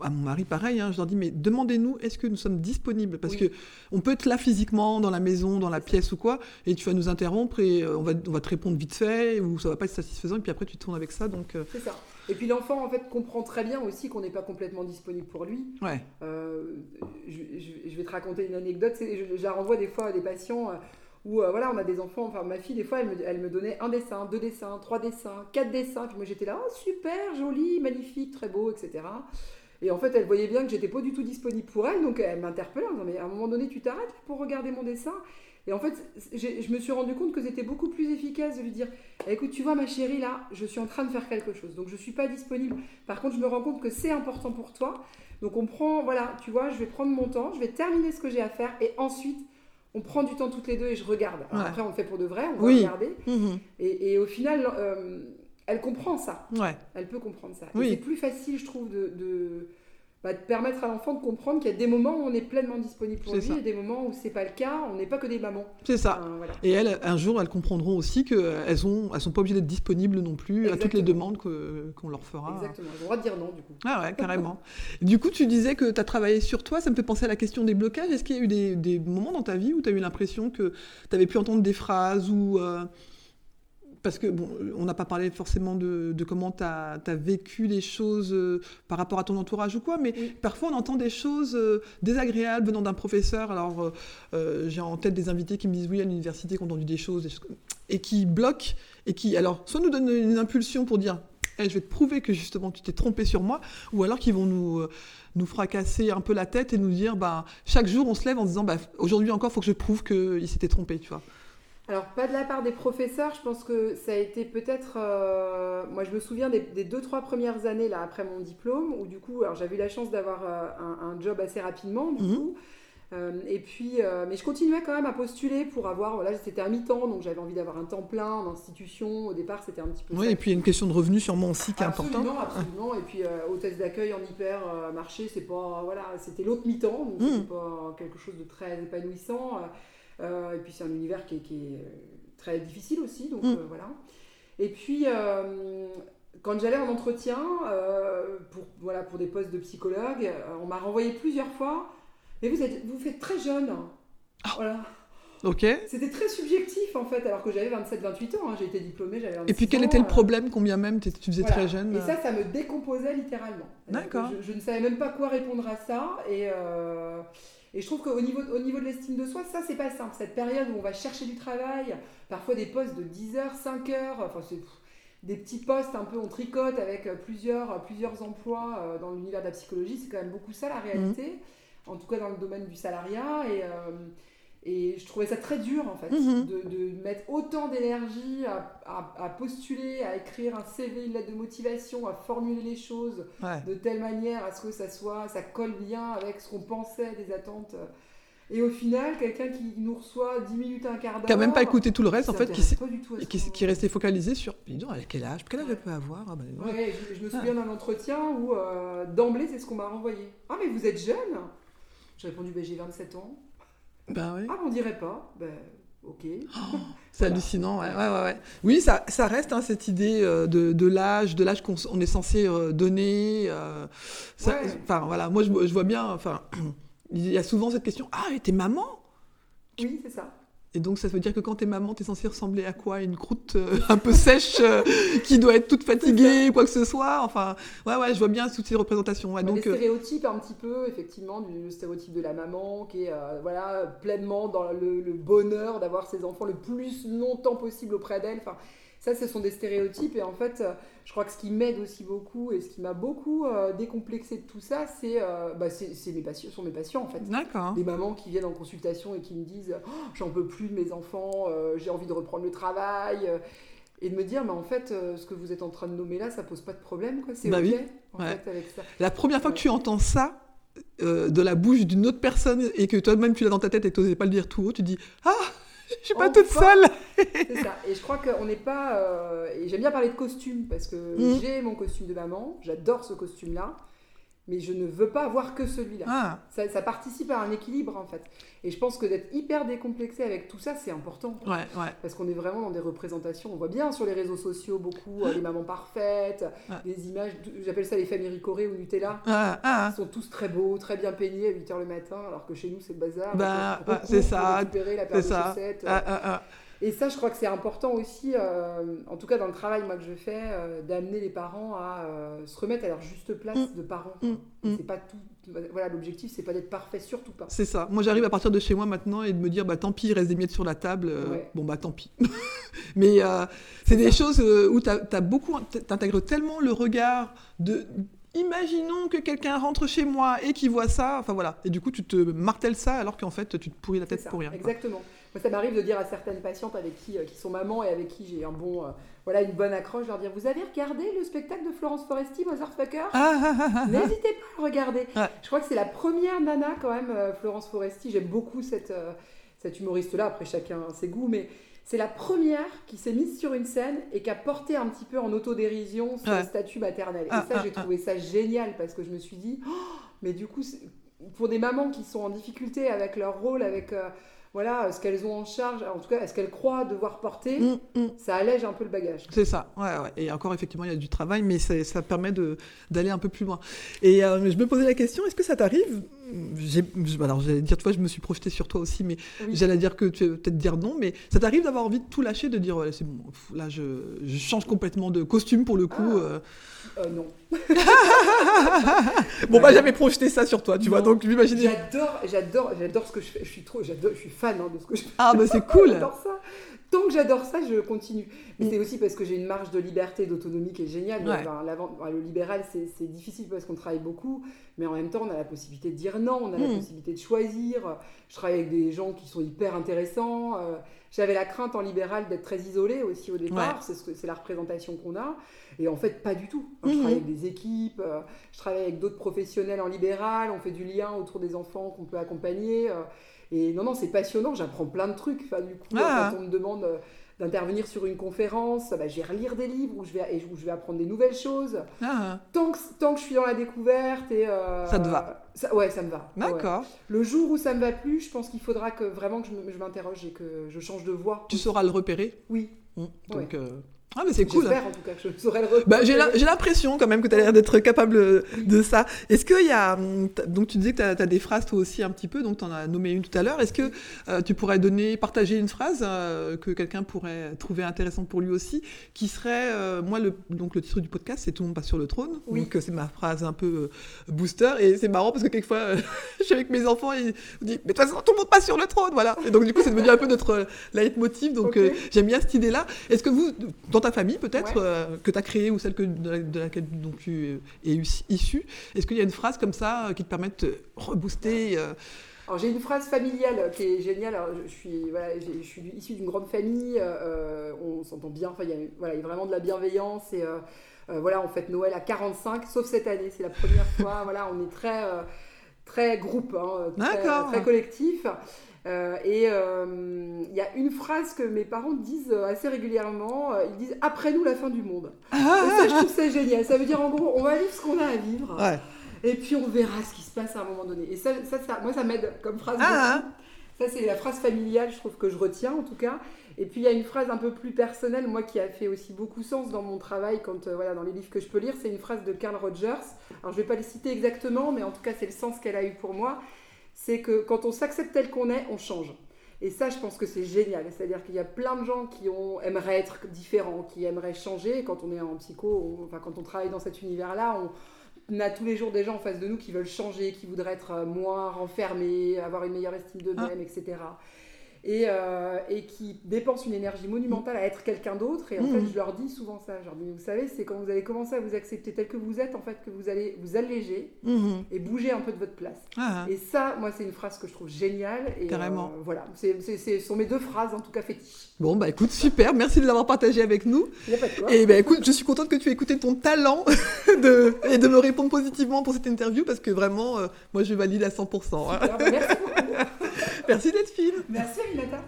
à mon mari, pareil, hein, je leur dis, mais demandez-nous, est-ce que nous sommes disponibles? Parce Oui. que on peut être là physiquement, dans la maison, dans la pièce ou quoi, et tu vas nous interrompre et euh, on, va, on va te répondre vite fait, ou ça va pas être satisfaisant, et puis après tu tournes avec ça, donc euh, C'est ça. Et puis l'enfant, en fait, comprend très bien aussi qu'on n'est pas complètement disponible pour lui. ouais. Euh, je, je- je vais te raconter une anecdote. Je, je la renvoie des fois à des patients euh, où euh, voilà, on a des enfants. Enfin, ma fille, des fois, elle me, elle me donnait un dessin, deux dessins, trois dessins, quatre dessins. Puis moi, j'étais là, oh, super, joli, magnifique, très beau, etc. Et en fait, elle voyait bien que j'étais pas du tout disponible pour elle, donc elle m'interpellait en disant Mais à un moment donné, tu t'arrêtes pour regarder mon dessin? Et en fait, je me suis rendu compte que c'était beaucoup plus efficace de lui dire Eh, Écoute, tu vois, ma chérie, là, je suis en train de faire quelque chose, donc je suis pas disponible. Par contre, je me rends compte que c'est important pour toi. Donc on prend, voilà, tu vois, je vais prendre mon temps, je vais terminer ce que j'ai à faire, et ensuite, on prend du temps toutes les deux et je regarde. Alors Ouais. Après, on le fait pour de vrai, on va Oui. regarder. Mhm. Et, et au final, euh, elle comprend ça. Ouais. Elle peut comprendre ça. Oui. C'est plus facile, je trouve, de, de, bah, de permettre à l'enfant de comprendre qu'il y a des moments où on est pleinement disponible pour lui ça. et des moments où c'est pas le cas. On n'est pas que des mamans. C'est ça. Voilà. Et elles, un jour, elles comprendront aussi qu'elles ont, elles sont pas obligées d'être disponibles non plus à toutes les demandes qu'on leur fera. Exactement. Ils ont le droit de dire non, du coup. Ah ouais, carrément. du coup, tu disais que tu as travaillé sur toi, ça me fait penser à la question des blocages. Est-ce qu'il y a eu des, des moments dans ta vie où tu as eu l'impression que tu avais pu entendre des phrases ou... Parce que, bon, on n'a pas parlé forcément de, de comment tu as, vécu les choses euh, par rapport à ton entourage ou quoi, mais Oui. parfois on entend des choses euh, désagréables venant d'un professeur. Alors, euh, j'ai en tête des invités qui me disent oui, à l'université, qu'on a entendu des choses, des choses comme- et qui bloquent, et qui, alors, soit nous donnent une impulsion pour dire je vais te prouver que justement tu t'es trompé sur moi, ou alors qu'ils vont nous, euh, nous fracasser un peu la tête et nous dire bah, chaque jour on se lève en se disant bah, aujourd'hui encore, il faut que je prouve qu'il s'était trompé, tu vois. Alors, pas de la part des professeurs, je pense que ça a été peut-être. euh, moi, je me souviens des, des deux, trois premières années là, après mon diplôme, où du coup, alors j'avais eu la chance d'avoir euh, un, un job assez rapidement, du Mhm. coup. Euh, et puis, mais je continuais quand même à postuler pour avoir. Voilà, c'était à mi-temps, donc j'avais envie d'avoir un temps plein en institution. Au départ, c'était un petit peu. Oui, ça et puis il y a une question de revenu sûrement aussi qui est importante. Absolument, absolument. Et puis, hôtesse d'accueil en hyper euh, marché, c'est pas. Voilà, c'était l'autre mi-temps, donc Mhm. c'était pas quelque chose de très épanouissant. Euh, et puis, c'est un univers qui est, qui est, euh, très difficile aussi, donc Mhm. euh, voilà. Et puis, quand j'allais en entretien euh, pour, voilà, pour des postes de psychologue, euh, on m'a renvoyé plusieurs fois. Mais vous êtes, vous faites très jeune. Ah. Voilà. Ok. Et C'était très subjectif en fait, alors que j'avais 27-28 ans. hein. J'ai été diplômée, j'avais 26 puis quel ans, était le euh, problème, combien même? Tu faisais voilà. très jeune? Et ça, ça me décomposait littéralement. D'accord. Je, je ne savais même pas quoi répondre à ça. Et, et je trouve qu'au niveau, au niveau de l'estime de soi, ça, c'est pas simple. Cette période où on va chercher du travail, parfois des postes de 10 heures, 5 heures, enfin, c'est des petits postes un peu on tricote avec euh, plusieurs, euh, plusieurs emplois euh, dans l'univers de la psychologie. C'est quand même beaucoup ça la réalité, en tout cas dans le domaine du salariat. Et. euh, et je trouvais ça très dur en fait, Mhm. de, de mettre autant d'énergie à, à- à postuler, à écrire un CV, une lettre de motivation, à formuler les choses ouais. de telle manière à ce que ça soit, ça colle bien avec ce qu'on pensait des attentes. Et au final, quelqu'un qui nous reçoit 10 minutes, un quart d'heure. Qui a même pas écouté tout le reste, en fait, qui, et qui, resté focalisé sur. Donc, elle a quel âge Quel âge elle peut avoir? Ah, bah, ouais. Ouais, je, je me souviens d'un entretien où euh, d'emblée, c'est ce qu'on m'a renvoyé. Ah, mais vous êtes jeune J'ai répondu, ben, j'ai 27 ans. Bah ouais. Ah, on dirait pas. Ben, ok. C'est Voilà. hallucinant, ouais, ouais, ouais. Oui, ça, ça reste hein, cette idée euh, de, de l'âge, de l'âge qu'on on est censé euh, donner. euh. Enfin, voilà, moi je, je vois bien, enfin, il y a souvent cette question Ah, t'es maman? Oui, c'est ça. Et donc, ça veut dire que quand t'es maman, t'es censée ressembler à quoi? Une croûte euh, un peu sèche euh, qui doit être toute fatiguée, quoi que ce soit? Enfin, ouais, ouais, je vois bien toutes ces représentations. Ouais, donc, des euh, stéréotypes un petit peu, effectivement, du stéréotype de la maman qui est euh, voilà, pleinement dans le, le bonheur d'avoir ses enfants le plus longtemps possible auprès d'elle. Enfin, ça, ce sont des stéréotypes. Et en fait, euh, je crois que ce qui m'aide aussi beaucoup et ce qui m'a beaucoup euh, décomplexé de tout ça, c'est euh, bah, mes patients, sont mes patients en fait. D'accord. Des mamans qui viennent en consultation et qui me disent Oh, J'en peux plus de mes enfants, j'ai envie de reprendre le travail. et de me dire, mais en fait, euh, ce que vous êtes en train de nommer là, ça pose pas de problème, quoi. C'est Bah ok, oui. en Ouais. fait, avec ça. La première fois que tu entends ça euh, de la bouche d'une autre personne et que toi-même tu l'as dans ta tête et que tu n'osais pas le dire tout haut, tu dis Ah, je suis pas toute seule C'est ça. Et je crois qu'on n'est pas. euh, Et j'aime bien parler de costume parce que Mhm. j'ai mon costume de maman, j'adore ce costume-là, mais je ne veux pas avoir que celui-là. Ah, Ça, ça participe à un équilibre en fait. Et je pense que d'être hyper décomplexé avec tout ça, c'est important. ouais, ouais. Parce qu'on est vraiment dans des représentations. On voit bien sur les réseaux sociaux beaucoup euh, les mamans parfaites, Ouais. des images, j'appelle ça les familles ricorées ou Nutella. Ah, ah, Ils sont tous très beaux, très bien peignés à 8h le matin, alors que chez nous c'est le bazar. Bah, c'est ça, récupérer la paire de ça. chaussettes. Et ça, je crois que c'est important aussi, euh, en tout cas dans le travail moi, que je fais, euh, d'amener les parents à euh, se remettre à leur juste place Mm. de parents. Mm, mm. C'est pas tout. Voilà, l'objectif, c'est pas d'être parfait, surtout pas. C'est ça. Moi, j'arrive à partir de chez moi maintenant et de me dire, bah tant pis, il reste des miettes sur la table. Ouais. Bon, bah tant pis. Mais c'est des choses où tu as, beaucoup, t'intègres tellement le regard de. Imaginons que quelqu'un rentre chez moi et qu'il voit ça, enfin voilà, et du coup tu te martèles ça alors qu'en fait tu te pourris la tête ça, pour rien. quoi. Moi, ça m'arrive de dire à certaines patientes avec qui, euh, qui sont mamans et avec qui j'ai un bon, euh, voilà, une bonne accroche, leur dire Vous avez regardé le spectacle de Florence Foresti, Motherfucker Ah, ah, ah. N'hésitez pas à le regarder. Je crois que c'est la première nana quand même, euh, Florence Foresti. J'aime beaucoup cette, cette humoriste-là. Après, chacun a ses goûts, mais c'est la première qui s'est mise sur une scène et qui a porté un petit peu en autodérision son Ouais. statut maternel. Et Ah, ça, ah, j'ai trouvé ça génial parce que je me suis dit, Oh, mais du coup, pour des mamans qui sont en difficulté avec leur rôle, avec euh, voilà ce qu'elles ont en charge, en tout cas, ce qu'elles croient devoir porter, Hum, hum. ça allège un peu le bagage. C'est ça, ouais, ouais. Et encore, effectivement, il y a du travail, mais ça permet d'aller un peu plus loin. Et euh, je me posais la question, est-ce que ça t'arrive Alors, j'allais dire, toi, je me suis projetée sur toi aussi, mais Oui. j'allais dire que tu peut-être dire non, mais ça t'arrive d'avoir envie de tout lâcher, de dire, ouais, c'est bon, là, je, je change complètement de costume pour le coup. Ah. euh. Euh, non. Bon, bah, j'avais projeté ça sur toi, tu vois, donc m'imaginer. J'adore, j'adore, j'adore ce que je fais. Je suis trop, j'adore, je suis fan hein, de ce que je fais. Ah, bah, c'est cool J'adore ça. Tant que j'adore ça, je continue. Mais Mm. c'est aussi parce que j'ai une marge de liberté d'autonomie qui est géniale. Ouais. Enfin, l'avant- enfin, le libéral, c'est difficile parce qu'on travaille beaucoup, mais en même temps, on a la possibilité de dire non, on a la Mm. possibilité de choisir. Je travaille avec des gens qui sont hyper intéressants. Euh, J'avais la crainte en libéral d'être très isolée aussi au départ. Ouais. C'est ce la représentation qu'on a. Et en fait, pas du tout. Je Mhm. travaille avec des équipes, euh, je travaille avec d'autres professionnels en libéral, on fait du lien autour des enfants qu'on peut accompagner. Et non, non, c'est passionnant, j'apprends plein de trucs. Enfin, du coup, Ah. quand on me demande euh, d'intervenir sur une conférence, bah, je vais relire des livres où je vais, et où je vais apprendre des nouvelles choses. Ah, Tant que, tant que je suis dans la découverte et... euh, Ça te va? ça- Ouais, ça me va. Ouais. D'accord. Le jour où ça me va plus, je pense qu'il faudra que vraiment que je m'interroge et que je change de voie. Tu sauras le repérer? Oui, Ouais. Donc, euh, ah, mais c'est cool j'espère en tout cas que je saurai le. Bah, j'ai l'impression quand même que tu as l'air d'être capable de ça. Est-ce qu'il y a. Donc tu disais que tu as, des phrases toi aussi un petit peu, donc tu en as nommé une tout à l'heure. Est-ce que euh, tu pourrais donner, partager une phrase euh, que quelqu'un pourrait trouver intéressante pour lui aussi, qui serait. euh, moi, le, donc le titre du podcast, c'est Tout le monde passe sur le trône. Oui. Donc euh, c'est ma phrase un peu euh, booster. Et c'est marrant parce que quelquefois, euh, je suis avec mes enfants et ils me disent Mais de toute façon, tout le monde passe sur le trône. Voilà. Et donc du coup, c'est devenu un peu notre euh, leitmotiv. Donc euh, j'aime bien cette idée-là. Est-ce que vous, dans ta famille peut-être, Ouais. euh, que tu as créée ou celle que, de, la- de laquelle dont tu es issu- issu, est-ce qu'il y a une phrase comme ça euh, qui te permet de te rebooster euh, Alors j'ai une phrase familiale qui est géniale. Alors, je, suis voilà, je suis issue d'une grande famille. euh, on s'entend bien. Enfin, il y a voilà, il y a vraiment de la bienveillance et euh, euh, voilà, on fête Noël à 45, sauf cette année. C'est la première fois. Voilà, on est très très groupe, hein, très collectif. Euh, et euh, il y a une phrase que mes parents disent assez régulièrement. euh, Ils disent après nous la fin du monde. Et ça, je trouve ça génial. Ça veut dire en gros, on va vivre ce qu'on a à vivre. Ouais. Et puis on verra ce qui se passe à un moment donné. Et ça, ça, ça- moi, ça m'aide comme phrase. Ah, beaucoup. Ça, c'est la phrase familiale, je trouve que je retiens en tout cas. Et puis il y a une phrase un peu plus personnelle, moi qui a fait aussi beaucoup sens dans mon travail, quand euh, voilà, dans les livres que je peux lire, c'est une phrase de Carl Rogers. Alors je vais pas les citer exactement, mais en tout cas c'est le sens qu'elle a eu pour moi. C'est que quand on s'accepte tel qu'on est, on change. Et ça, je pense que c'est génial. C'est-à-dire qu'il y a plein de gens qui ont, aimeraient être différents, qui aimeraient changer. Et quand on est en psycho, on- enfin quand on travaille dans cet univers-là, on, on a tous les jours des gens en face de nous qui veulent changer, qui voudraient être euh, moins renfermés, avoir une meilleure estime d'eux-mêmes, etc. Et, euh, et qui dépensent une énergie monumentale à être quelqu'un d'autre. Et en Mhm. fait, je leur dis souvent ça. Je leur dis, vous savez, c'est quand vous allez commencer à vous accepter tel que vous êtes, en fait, que vous allez vous alléger Mhm. et bouger un peu de votre place. Ah, Et ça, moi, c'est une phrase que je trouve géniale. Et, Carrément. euh, voilà, ce sont mes deux phrases, en tout cas fétiches. Bon, bah écoute, super, merci de l'avoir partagé avec nous. Il n'y a pas de quoi. Et ben écoute, je suis contente que tu aies écouté ton talent de, et de me répondre positivement pour cette interview parce que vraiment, euh, moi je valide à 100%. hein. Super, bah, merci beaucoup. Merci d'être fine. Merci, Aminata.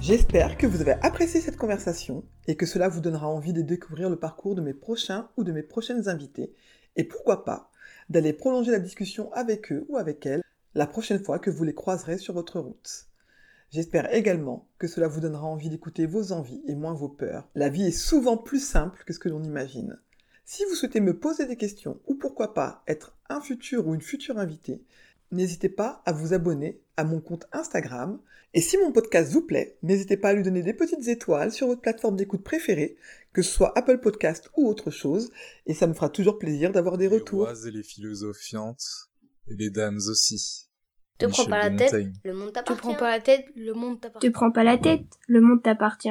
J'espère que vous avez apprécié cette conversation et que cela vous donnera envie de découvrir le parcours de mes prochains ou de mes prochaines invités et pourquoi pas d'aller prolonger la discussion avec eux ou avec elles la prochaine fois que vous les croiserez sur votre route. J'espère également que cela vous donnera envie d'écouter vos envies et moins vos peurs. La vie est souvent plus simple que ce que l'on imagine. Si vous souhaitez me poser des questions ou pourquoi pas être un futur ou une future invitée, n'hésitez pas à vous abonner à mon compte Instagram. Et si mon podcast vous plaît, n'hésitez pas à lui donner des petites étoiles sur votre plateforme d'écoute préférée, que ce soit Apple Podcast ou autre chose, et ça me fera toujours plaisir d'avoir des Les retours. rois et les philosophiantes, et les dames aussi. Te prends Michel pas la de tête, Montaigne. le monde Te t'appartient. prends pas la tête, le monde Te t'appartient. prends pas la tête, le monde t'appartient.